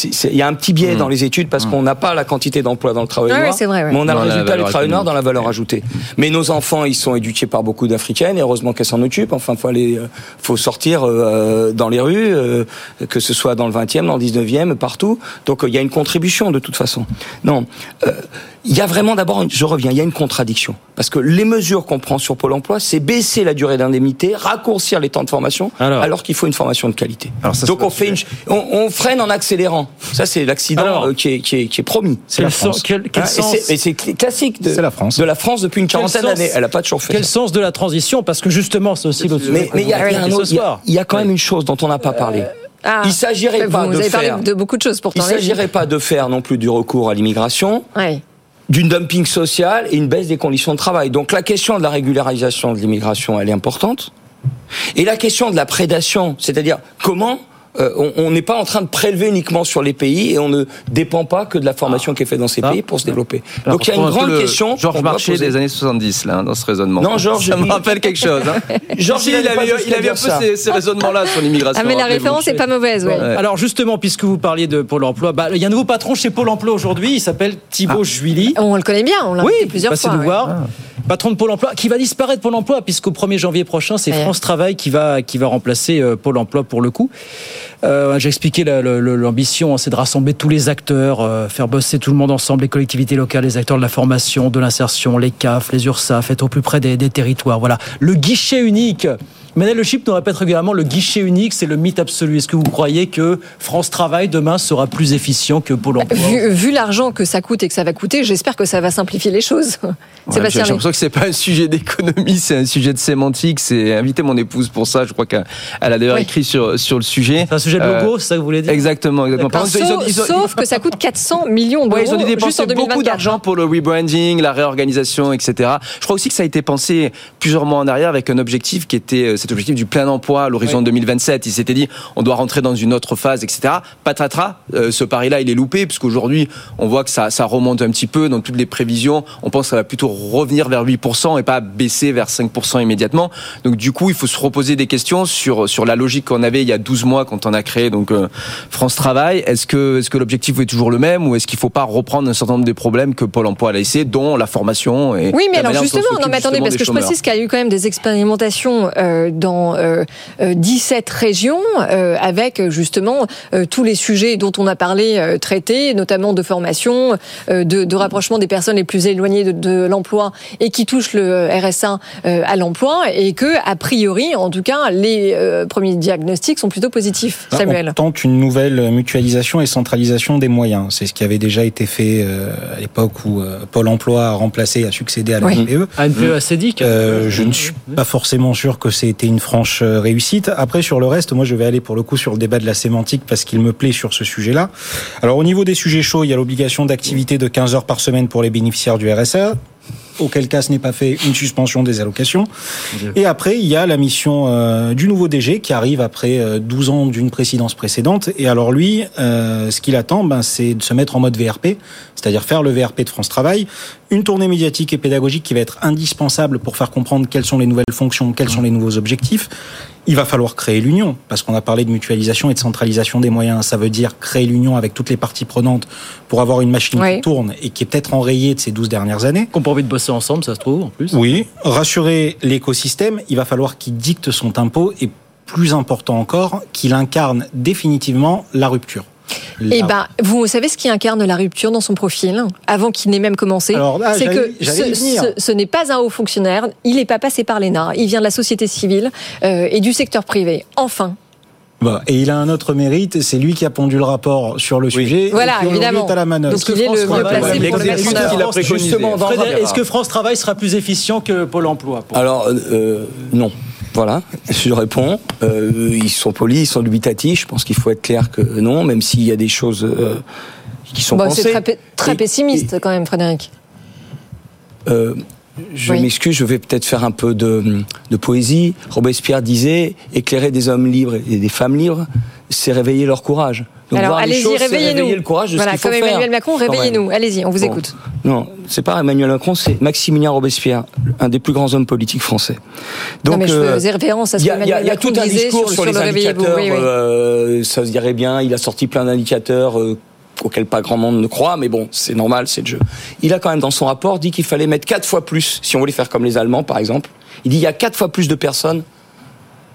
il y a un petit biais dans les études parce qu'on n'a pas la quantité d'emplois dans le travail Ah noir, c'est vrai, ouais. mais on a Dans le résultat du travail noir dans la valeur ajoutée. Mais nos enfants, ils sont éduqués par beaucoup d'Africaines, et heureusement qu'elles s'en occupent. Enfin, faut aller, euh, faut sortir euh, dans les rues, euh, que ce soit dans le 20e, dans le 19e, partout. Donc, euh, il y a une contribution de toute façon. Non, euh, il y a vraiment d'abord, une- je reviens, il y a une contradiction. Parce que les mesures qu'on prend sur Pôle emploi, c'est baisser la durée d'indemnité, raccourcir les temps de formation, alors, Alors. qu'il faut une formation de qualité. Alors ça, c'est Donc on fait une, on, on freine en accélérant. Ça, c'est l'accident Alors. euh, qui, est, qui, est, qui est promis. C'est la France. Quel, quel et sens c'est- et c'est cl- classique de, C'est la France. de la France depuis une quarantaine sens- d'années. Elle n'a pas toujours fait Quel ça. sons de la transition Parce que justement, c'est aussi sujet Mais il y, a- y y quand même une chose dont on n'a pas parlé. Ah, Il s'agirait pas vous de avez parlé faire- de beaucoup de choses Il pourtant. ne s'agirait pas de faire non plus du recours à l'immigration, Ouais. D'une dumping social et une baisse des conditions de travail. Donc la question de la régularisation de l'immigration, elle est importante. Et la question de la prédation, c'est-à-dire comment euh, on n'est pas en train de prélever uniquement sur les pays et on ne dépend pas que de la formation qui est faite dans ces pays pour se développer. Donc il y a une grande question. Georges Marché des années 70 là dans ce raisonnement. Non, Georges, ça me rappelle quelque chose. Hein. Georges, il, avait, il avait un peu ces, ces raisonnements-là sur l'immigration. Ah mais la référence est pas mauvaise. Ouais. Alors justement, puisque vous parliez de Pôle Emploi, bah, il y a un nouveau patron chez Pôle Emploi aujourd'hui. Il s'appelle Thibaut ah. Juilly. On le connaît bien. On l'a oui, plusieurs passez fois. nous voir. Ah. Patron de Pôle Emploi, qui va disparaître Pôle Emploi, puisqu'au 1er janvier prochain, c'est France Travail qui va, qui va remplacer euh, Pôle Emploi pour le coup. Euh, J'ai expliqué l'ambition, hein, c'est de rassembler tous les acteurs, euh, faire bosser tout le monde ensemble, les collectivités locales, les acteurs de la formation, de l'insertion, les CAF, les URSAF, être au plus près des, des territoires. Voilà. Le guichet unique. Manel Le Chip nous répète régulièrement le guichet unique, c'est le mythe absolu. Est-ce que vous croyez que France Travail demain sera plus efficient que Pôle Emploi Vu, vu l'argent que ça coûte et que ça va coûter, j'espère que ça va simplifier les choses. Ouais, J'ai l'impression que c'est pas un sujet d'économie, c'est un sujet de sémantique. C'est inviter mon épouse pour ça. Je crois qu'elle a d'ailleurs Oui. écrit sur sur le sujet. C'est un sujet de logo, c'est ça que vous voulez dire Exactement, exactement. Par Sauf, contre, ils ont- ils ont- sauf que ça coûte 400 millions d'euros Ouais, ils ont 2024. beaucoup d'argent pour le rebranding, la réorganisation, etc. Je crois aussi que ça a été pensé plusieurs mois en arrière avec un objectif qui était euh, cet objectif du plein emploi à l'horizon 2027. Il s'était dit on doit rentrer dans une autre phase, etc. Patatras, euh, ce pari-là, il est loupé puisqu'aujourd'hui on voit que ça, ça remonte un petit peu dans toutes les prévisions. On pense que ça va plutôt revenir vers 8% et pas baisser vers 5% immédiatement. Donc du coup, il faut se reposer des questions sur sur la logique qu'on avait il y a 12 mois quand on a créé donc euh, France Travail. Est-ce que est-ce que l'objectif est toujours le même ou est-ce qu'il faut pas reprendre un certain nombre des problèmes que Pôle Emploi a laissé, dont la formation et Oui, mais alors justement, non, mais attendez, parce que je précise qu'il y a eu quand même des expérimentations euh, dans euh, euh, 17 régions euh, avec euh, justement euh, tous les sujets dont on a parlé euh, traités, notamment de formation, euh, de, de rapprochement des personnes les plus éloignées de, de l'emploi et qui touchent le RSA euh, à l'emploi et que, a priori, en tout cas, les euh, premiers diagnostics sont plutôt positifs. Bah, Samuel. On tente une nouvelle mutualisation et centralisation des moyens. C'est ce qui avait déjà été fait euh, à l'époque où euh, Pôle Emploi a remplacé, a succédé à la Oui. NPE. ANPE a Cédic. Euh, je ne suis pas forcément sûr que c'était une franche euh, réussite. Après, sur le reste, moi, je vais aller pour le coup sur le débat de la sémantique parce qu'il me plaît sur ce sujet-là. Alors, au niveau des sujets chauds, il y a l'obligation d'activité de 15 heures par semaine pour les bénéficiaires du RSA. Auquel cas ce n'est pas fait, une suspension des allocations. Et après, il y a la mission euh, du nouveau DG qui arrive après euh, 12 ans d'une présidence précédente. Et alors lui, euh, ce qu'il attend, ben, c'est de se mettre en mode VRP, c'est-à-dire faire le VRP de France Travail, une tournée médiatique et pédagogique qui va être indispensable pour faire comprendre quelles sont les nouvelles fonctions, quels sont les nouveaux objectifs. Il va falloir créer l'union, parce qu'on a parlé de mutualisation et de centralisation des moyens. Ça veut dire créer l'union avec toutes les parties prenantes pour avoir une machine Oui. qui tourne et qui est peut-être enrayée de ces 12 dernières années. Qu'on envie de bosser ensemble, ça se trouve, en plus. Oui, rassurer l'écosystème, il va falloir qu'il dicte son tempo et plus important encore, qu'il incarne définitivement la rupture. Eh La- ben, vous savez ce qui incarne la rupture dans son profil, avant qu'il n'ait même commencé Alors là, C'est que ce, venir. ce- ce n'est pas un haut fonctionnaire, il n'est pas passé par l'ENA, il vient de la société civile euh, et du secteur privé. Enfin, Bon, et il a un autre mérite, c'est lui qui a pondu le rapport sur le sujet. Voilà, et évidemment. est à la manœuvre. Donc, il est le mieux placé pour le. Justement, est-ce que France Travail sera plus efficient que Pôle Emploi pour- Alors, euh, non. Voilà, je réponds. Euh, ils sont polis, ils sont dubitatifs. Je pense qu'il faut être clair que non, même s'il y a des choses euh, qui sont Bon, pensées. c'est très, pe- très Et- pessimiste quand même, Frédéric. Euh, je Oui. m'excuse, je vais peut-être faire un peu de, de poésie. Robespierre disait éclairer des hommes libres et des femmes libres, c'est réveiller leur courage. Donc, Alors, allez-y, réveillez-nous. réveiller le courage de Voilà, ce qu'il faut comme faire. Emmanuel Macron, réveillez-nous. Allez-y, on vous Bon. écoute. Non, c'est pas Emmanuel Macron, c'est Maximilien Robespierre, un des plus grands hommes politiques français. non, mais je euh, faisais référence à ce il y que a, il y a- Emmanuel il y a Macron tout un discours sur, sur, sur les le indicateurs, Oui, oui. euh, ça se dirait bien, il a sorti plein d'indicateurs euh, auxquels pas grand monde ne croit, mais bon, c'est normal, c'est le jeu. Il a quand même dans son rapport dit qu'il fallait mettre quatre fois plus, si on voulait faire comme les Allemands par exemple, il dit il y a quatre fois plus de personnes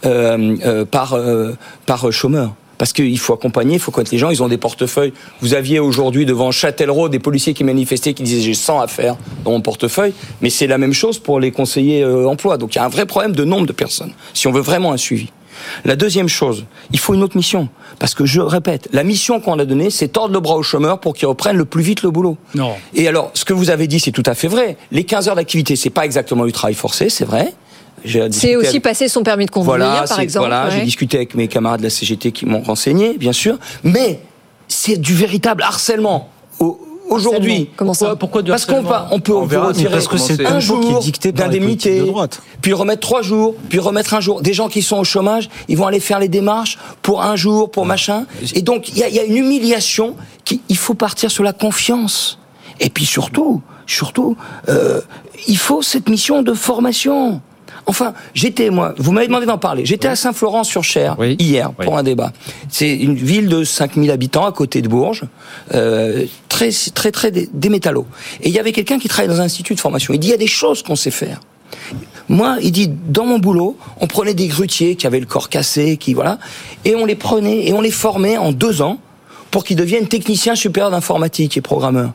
euh, euh, par, euh, par chômeur. Parce qu'il faut accompagner, il faut connaître les gens, ils ont des portefeuilles. Vous aviez aujourd'hui devant Châtellerault des policiers qui manifestaient, qui disaient j'ai 100 affaires dans mon portefeuille, mais c'est la même chose pour les conseillers emploi. Donc il y a un vrai problème de nombre de personnes, si on veut vraiment un suivi. La deuxième chose, il faut une autre mission. Parce que je répète, la mission qu'on a donnée, c'est tordre le bras aux chômeurs pour qu'ils reprennent le plus vite le boulot. Non. Et alors, ce que vous avez dit, c'est tout à fait vrai. Les 15 heures d'activité, c'est pas exactement du travail forcé, c'est vrai. C'est aussi avec- passer son permis de conduire, voilà, par exemple. Voilà, ouais. j'ai discuté avec mes camarades de la CGT qui m'ont renseigné, bien sûr. Mais c'est du véritable harcèlement au, aujourd'hui. Comment ça Pourquoi du Parce qu'on on peut On retirer parce que c'est un jour d'indemnité, puis remettre trois jours, puis remettre un jour. Des gens qui sont au chômage, ils vont aller faire les démarches pour un jour, pour machin. Et donc il y a, il y a une humiliation. Qui, il faut partir sur la confiance. Et puis surtout, surtout, euh, il faut cette mission de formation. Enfin, j'étais moi, vous m'avez demandé d'en parler. J'étais à Saint-Florent-sur-Cher hier pour un débat. C'est une ville de 5000 habitants à côté de Bourges, euh, très très très des, métallos. Et il y avait quelqu'un qui travaille dans un institut de formation. Il dit il y a des choses qu'on sait faire. Moi, il dit, dans mon boulot, on prenait des grutiers qui avaient le corps cassé, qui voilà, et on les prenait et on les formait en deux ans pour qu'ils deviennent techniciens supérieurs d'informatique et programmeurs.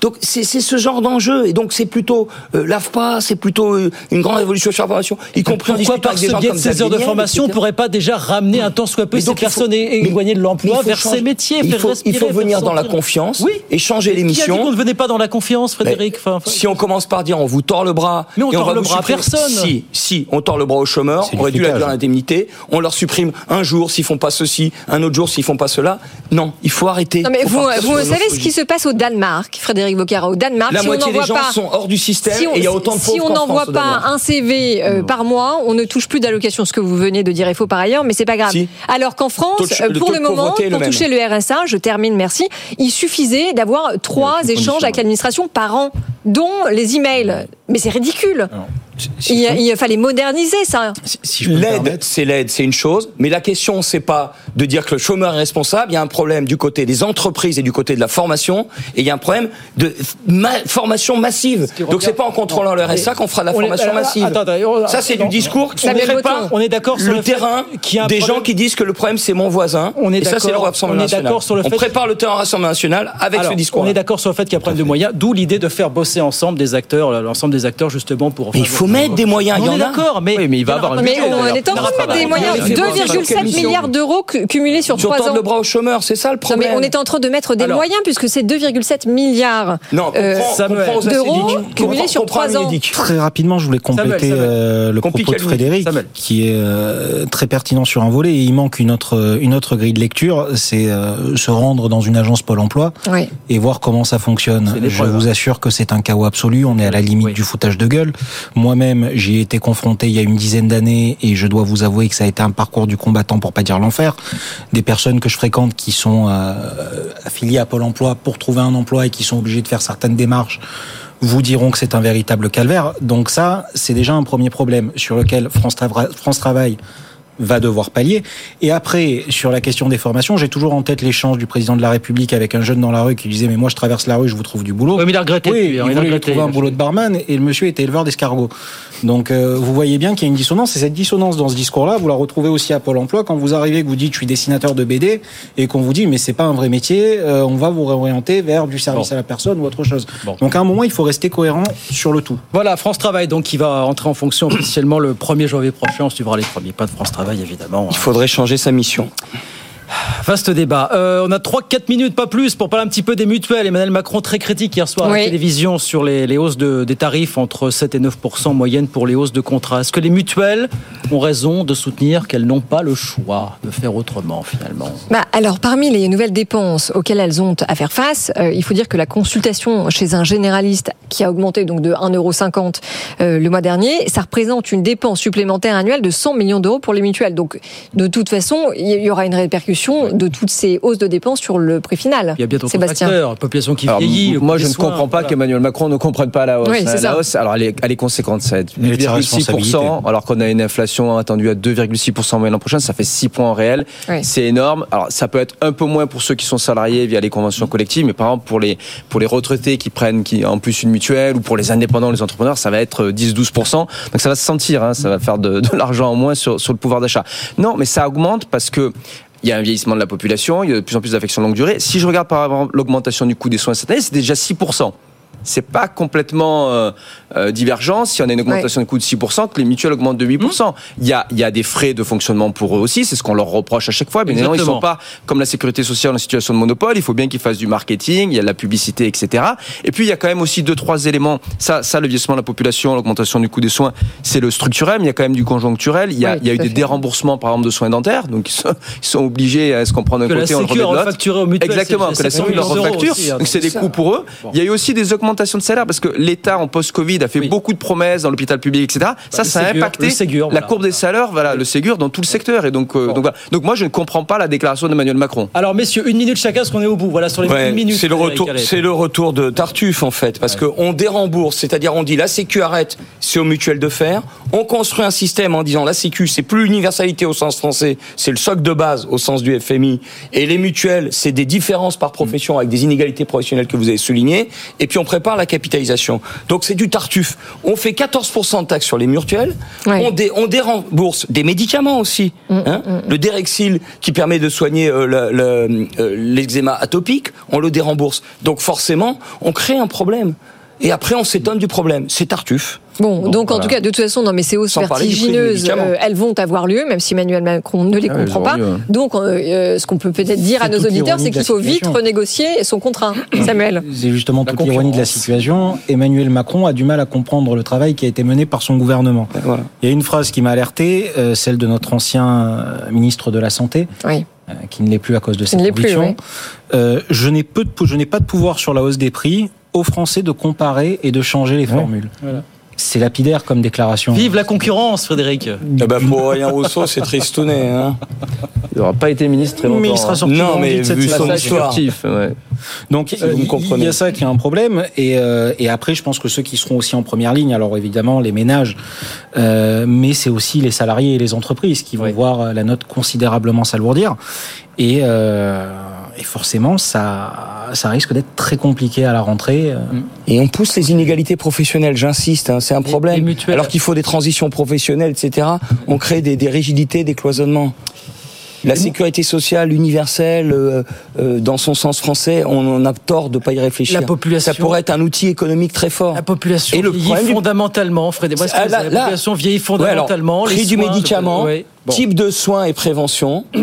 Donc c'est c'est ce genre d'enjeu et donc c'est plutôt euh, l'AFPA, c'est plutôt euh, une grande révolution sur la formation, y compris en Pourquoi par ce biais de ces heures de formation, on ne pourrait pas déjà ramener un temps soit peu ces personnes éloignées de l'emploi vers ces métiers, il faut, il venir dans la confiance Oui. et changer les Qui a dit missions. qu'on ne venait pas dans la confiance, Frédéric Enfin, enfin, Si on commence par dire on vous tord le bras, Mais on et tord le bras à personne. Si, si, on tord le bras aux chômeurs, on réduit la flicage. d'indemnité, on leur supprime un jour s'ils font pas ceci, un autre jour s'ils font pas cela. Non, il faut arrêter. Non mais Faut vous, savez ce qui se passe au Danemark, Frédéric Bocara. Au Danemark, La si on moitié des n'envoie gens pas, sont hors du système si on, et il y a autant de si on n'envoie pas Danemark. un CV euh, par mois, on ne touche plus d'allocation. Ce que vous venez de dire est faux par ailleurs, mais c'est pas grave. Si. Alors qu'en France, euh, le pour le moment, le pour toucher le RSA, je termine, merci, il suffisait d'avoir trois échanges avec l'administration par an, dont les emails. Mais c'est ridicule. Il, il fallait moderniser ça. Si L'aide, c'est l'aide, c'est une chose, mais la question, c'est pas de dire que le chômeur est responsable. Il y a un problème du côté des entreprises et du côté de la formation, et il y a un problème de ma- formation massive. Donc c'est pas en contrôlant le RSA qu'on fera de la On est- formation massive. attends, attends, Ça, c'est du discours qui ne pas On est d'accord sur le le terrain a un des problème- gens qui disent que le problème c'est mon voisin. On est et ça, c'est le d'accord- Rassemblement on est national. d'accord sur le on fait- prépare le terrain Rassemblement national avec Alors, ce discours. on est d'accord sur le fait qu'il y a un problème de moyens, d'où l'idée de faire bosser ensemble des acteurs, l'ensemble des acteurs justement pour. Mais il faut mettre des moyens, il y On en est a. d'accord, mais il va avoir un Mais on est en train de mettre des moyens, Il faut voir sur 2,7 quelle mission. milliards d'euros cu- cumulés sur Sur 3 tendre ans. le bras aux chômeurs, c'est ça le problème. mais on est en train de mettre des moyens puisque c'est 2,7 milliards Non, euh, d'euros cumulés sur comprends à trois ans. l'Unédic. Très rapidement, je voulais compléter euh, le propos de. Frédéric, qui est euh, très pertinent sur un volet. Et il manque une autre une autre grille de lecture, c'est se rendre dans une agence Pôle Emploi Oui. et voir comment ça fonctionne. Je vous assure que c'est un chaos absolu. On est à la limite Oui. du foutage de gueule. Moi-même, j'y ai été confronté il y a une dizaine d'années et je dois vous avouer que ça a été un parcours du combattant pour pas dire l'enfer. Des personnes que je fréquente qui sont euh, affiliées à Pôle Emploi pour trouver un emploi et qui sont obligées de faire certaines démarches vous diront que c'est un véritable calvaire. Donc ça, c'est déjà un premier problème sur lequel France, Trava- France Travail va devoir pallier. Et après, sur la question des formations, j'ai toujours en tête l'échange du président de la République avec un jeune dans la rue qui disait mais moi je traverse la rue, je vous trouve du boulot. Oui, mais il a regretté Oui, il il a voulait lui regretté, trouver un boulot de barman et le monsieur était éleveur d'escargots. Donc euh, vous voyez bien qu'il y a une dissonance et cette dissonance dans ce discours-là, vous la retrouvez aussi à Pôle Emploi quand vous arrivez que vous dites je suis dessinateur de BD et qu'on vous dit mais c'est pas un vrai métier, euh, on va vous réorienter vers du service Bon. à la personne ou autre chose. Bon. Donc à un moment il faut rester cohérent sur le tout. Voilà, France Travail, donc qui va entrer en fonction officiellement le 1er janvier prochain. On suivra les premiers pas de France Travail, évidemment. Il faudrait changer sa mission. Vaste débat. Euh, on a 3-4 minutes, pas plus, pour parler un petit peu des mutuelles. Emmanuel Macron, très critique hier soir à Oui. la télévision sur les, les hausses de- des tarifs entre 7 et 9 en moyenne pour les hausses de contrats. Est-ce que les mutuelles ont raison de soutenir qu'elles n'ont pas le choix de faire autrement, finalement? Bah, alors, parmi les nouvelles dépenses auxquelles elles ont à faire face, euh, il faut dire que la consultation chez un généraliste qui a augmenté donc de 1,50€ euh, le mois dernier, ça représente une dépense supplémentaire annuelle de 100 millions d'euros pour les mutuelles. Donc, de toute façon, il y aura une répercussion de toutes ces hausses de dépenses sur le prix final. Il y a bien d'autres Sébastien. facteurs, population qui Alors, vieillit. moi, je ne soins, comprends pas voilà. qu'Emmanuel Macron ne comprenne pas la hausse. Oui, c'est la ça. hausse, alors elle est, elle est conséquente, ça va être Elle est de sa responsabilité. 8,6%, alors qu'on a une inflation attendue à 2,6% en moyenne l'an prochain, ça fait 6 points en réel. Oui. C'est énorme. Alors, ça peut être un peu moins pour ceux qui sont salariés via les conventions collectives, mais par exemple, pour les, pour les retraités qui prennent qui, en plus une mutuelle ou pour les indépendants, les entrepreneurs, ça va être 10-12%. Donc, ça va se sentir, hein, ça va faire de, de l'argent en moins sur, sur le pouvoir d'achat. Non, mais ça augmente parce que il y a un vieillissement de la population, il y a de plus en plus d'affections longue durée. Si je regarde par exemple l'augmentation du coût des soins cette année, c'est déjà 6%. C'est pas complètement euh, euh, divergence, si on a une augmentation de coût de 6%, que les mutuelles augmentent de 8%. Il, y a, il y a des frais de fonctionnement pour eux aussi, c'est ce qu'on leur reproche à chaque fois. Mais non, ils sont pas comme la sécurité sociale en situation de monopole, il faut bien qu'ils fassent du marketing, il y a de la publicité, etc. Et puis il y a quand même aussi deux, trois éléments. Ça, ça le vieillissement de la population, l'augmentation du coût des soins, c'est le structurel, mais il y a quand même du conjoncturel. Il y a, il y a eu des déremboursements, par exemple, de soins dentaires, donc ils sont, ils sont obligés à se comprendre d'un côté, on le remet de l'autre. Exactement, que la Sécu leur refacture. Donc c'est des coûts pour eux. Il y a eu aussi des augmentations de salaire parce que l'État en post-Covid a fait beaucoup de promesses dans l'hôpital public, etc. ça, ça a impacté la courbe des salaires, voilà, le Ségur dans tout le secteur. Et donc, donc, voilà. donc moi, je ne comprends pas la déclaration d'Emmanuel Macron. Alors, messieurs, une minute chacun, parce qu'on est au bout. Voilà, sur les ouais, minutes. C'est le retour, c'est le retour de Tartuffe, en fait, parce ouais. qu'on dérembourse, c'est-à-dire on dit la Sécu arrête, c'est aux mutuelles de faire. On construit un système en disant la Sécu, c'est plus l'universalité au sens français, c'est le socle de base au sens du FMI. Et les mutuelles, c'est des différences par profession avec des inégalités professionnelles que vous avez soulignées. Et puis on prépare la capitalisation. Donc c'est du Tartuffe. On fait 14% de taxes sur les mutuelles. Ouais. On, dé, on dérembourse des médicaments aussi. Mmh, hein mmh. Le Derexil qui permet de soigner euh, l'eczéma le, le, atopique, on le dérembourse. Donc forcément, on crée un problème. Et après, on s'étonne du problème. C'est Tartuffe. Bon, donc, donc voilà. en tout cas, de toute façon, dans ces hausses vertigineuses, euh, elles vont avoir lieu, même si Emmanuel Macron ne les ah, comprend pas. Lieu. Donc, euh, ce qu'on peut peut-être dire à nos auditeurs, c'est qu'il faut vite renégocier son contrat. Samuel. C'est justement toute l'ironie de la situation. Emmanuel Macron a du mal à comprendre le travail qui a été mené par son gouvernement. Voilà. Il y a une phrase qui m'a alerté, euh, celle de notre ancien ministre de la Santé. Oui qui ne l'est plus à cause de cette conviction. Oui. euh, je n'ai peu de, je n'ai pas de pouvoir sur la hausse des prix. Aux Français de comparer et de changer les formules. Voilà. C'est lapidaire comme déclaration. Vive la concurrence, Frédéric. Eh ben pour Aurélien Rousseau, c'est tristouné. Hein. Il n'aura pas été ministre très longtemps. Mais il sera sorti non, mais cette vu son histoire. Ouais. Donc euh, il y a ça qui est un problème. Et, euh, et, après, je pense que ceux qui seront aussi en première ligne, alors évidemment les ménages, euh, mais c'est aussi les salariés et les entreprises qui vont ouais. voir la note considérablement s'alourdir. Et, euh, et, forcément, ça, ça risque d'être très compliqué à la rentrée. Et on pousse les inégalités professionnelles, j'insiste, hein, c'est un problème. Alors qu'il faut des transitions professionnelles, etc. On crée des, des rigidités, des cloisonnements. La sécurité sociale universelle, euh, euh, dans son sens français, on, on a tort de pas y réfléchir. La population, ça pourrait être un outil économique très fort. La population et le vieillit fondamentalement, Frédéric. Ah, la, la, population vieillit fondamentalement. Ouais, alors, prix du médicament, ouais. bon. type de soins et prévention.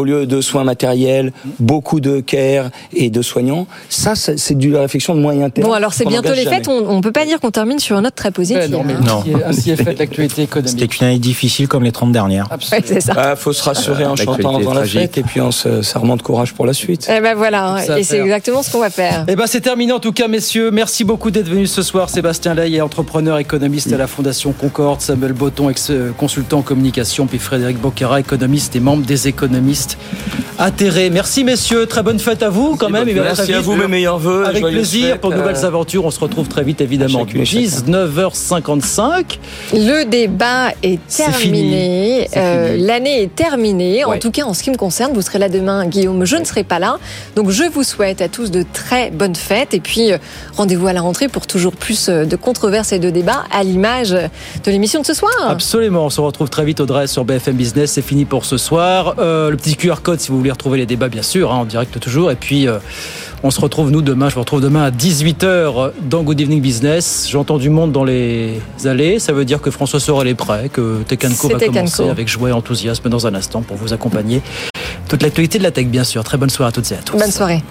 au lieu de soins matériels, beaucoup de care et de soignants. Ça, c'est de la réflexion de moyen terme. Bon, alors c'est bientôt les fêtes. On ne peut pas dire qu'on termine sur une note très positive. non, mais non. Ainsi est faite l'actualité économique. C'était une année difficile comme les 30 dernières. Ouais, c'est ça. Il ah, faut se rassurer en chantant dans la fête et puis on se, ça remonte courage pour la suite. Et ben voilà, et c'est exactement ce qu'on va faire. Et ben c'est terminé en tout cas, messieurs. Merci beaucoup d'être venus ce soir. Sébastien Lay est entrepreneur économiste à la Fondation Concorde. Samuel Botton, ex-consultant en communication. Puis Frédéric Boccara, économiste et membre des économistes atterrés. Merci messieurs, très bonne fête à vous quand même. Et Merci à vous, mes meilleurs voeux. Avec plaisir fête, pour de nouvelles euh... aventures. On se retrouve très vite évidemment. 19h55. Le débat est terminé. Est euh, L'année est terminée. Ouais. En tout cas, en ce qui me concerne, vous serez là demain, Guillaume. Je ouais. ne serai pas là. Donc je vous souhaite à tous de très bonnes fêtes. Et puis euh, rendez-vous à la rentrée pour toujours plus de controverses et de débats à l'image de l'émission de ce soir. Absolument. On se retrouve très vite, Audrey, sur BFM Business. C'est fini pour ce soir. Euh, le petit QR code si vous voulez retrouver les débats, bien sûr, hein, en direct toujours. Et puis, euh, on se retrouve, nous, demain. Je vous retrouve demain à 18h dans Good Evening Business. J'entends du monde dans les allées. Ça veut dire que François Sorel est prêt, que Tekanko va commencer avec joie et enthousiasme dans un instant pour vous accompagner. Toute l'actualité de la tech, bien sûr. Très bonne soirée à toutes et à tous. Bonne soirée.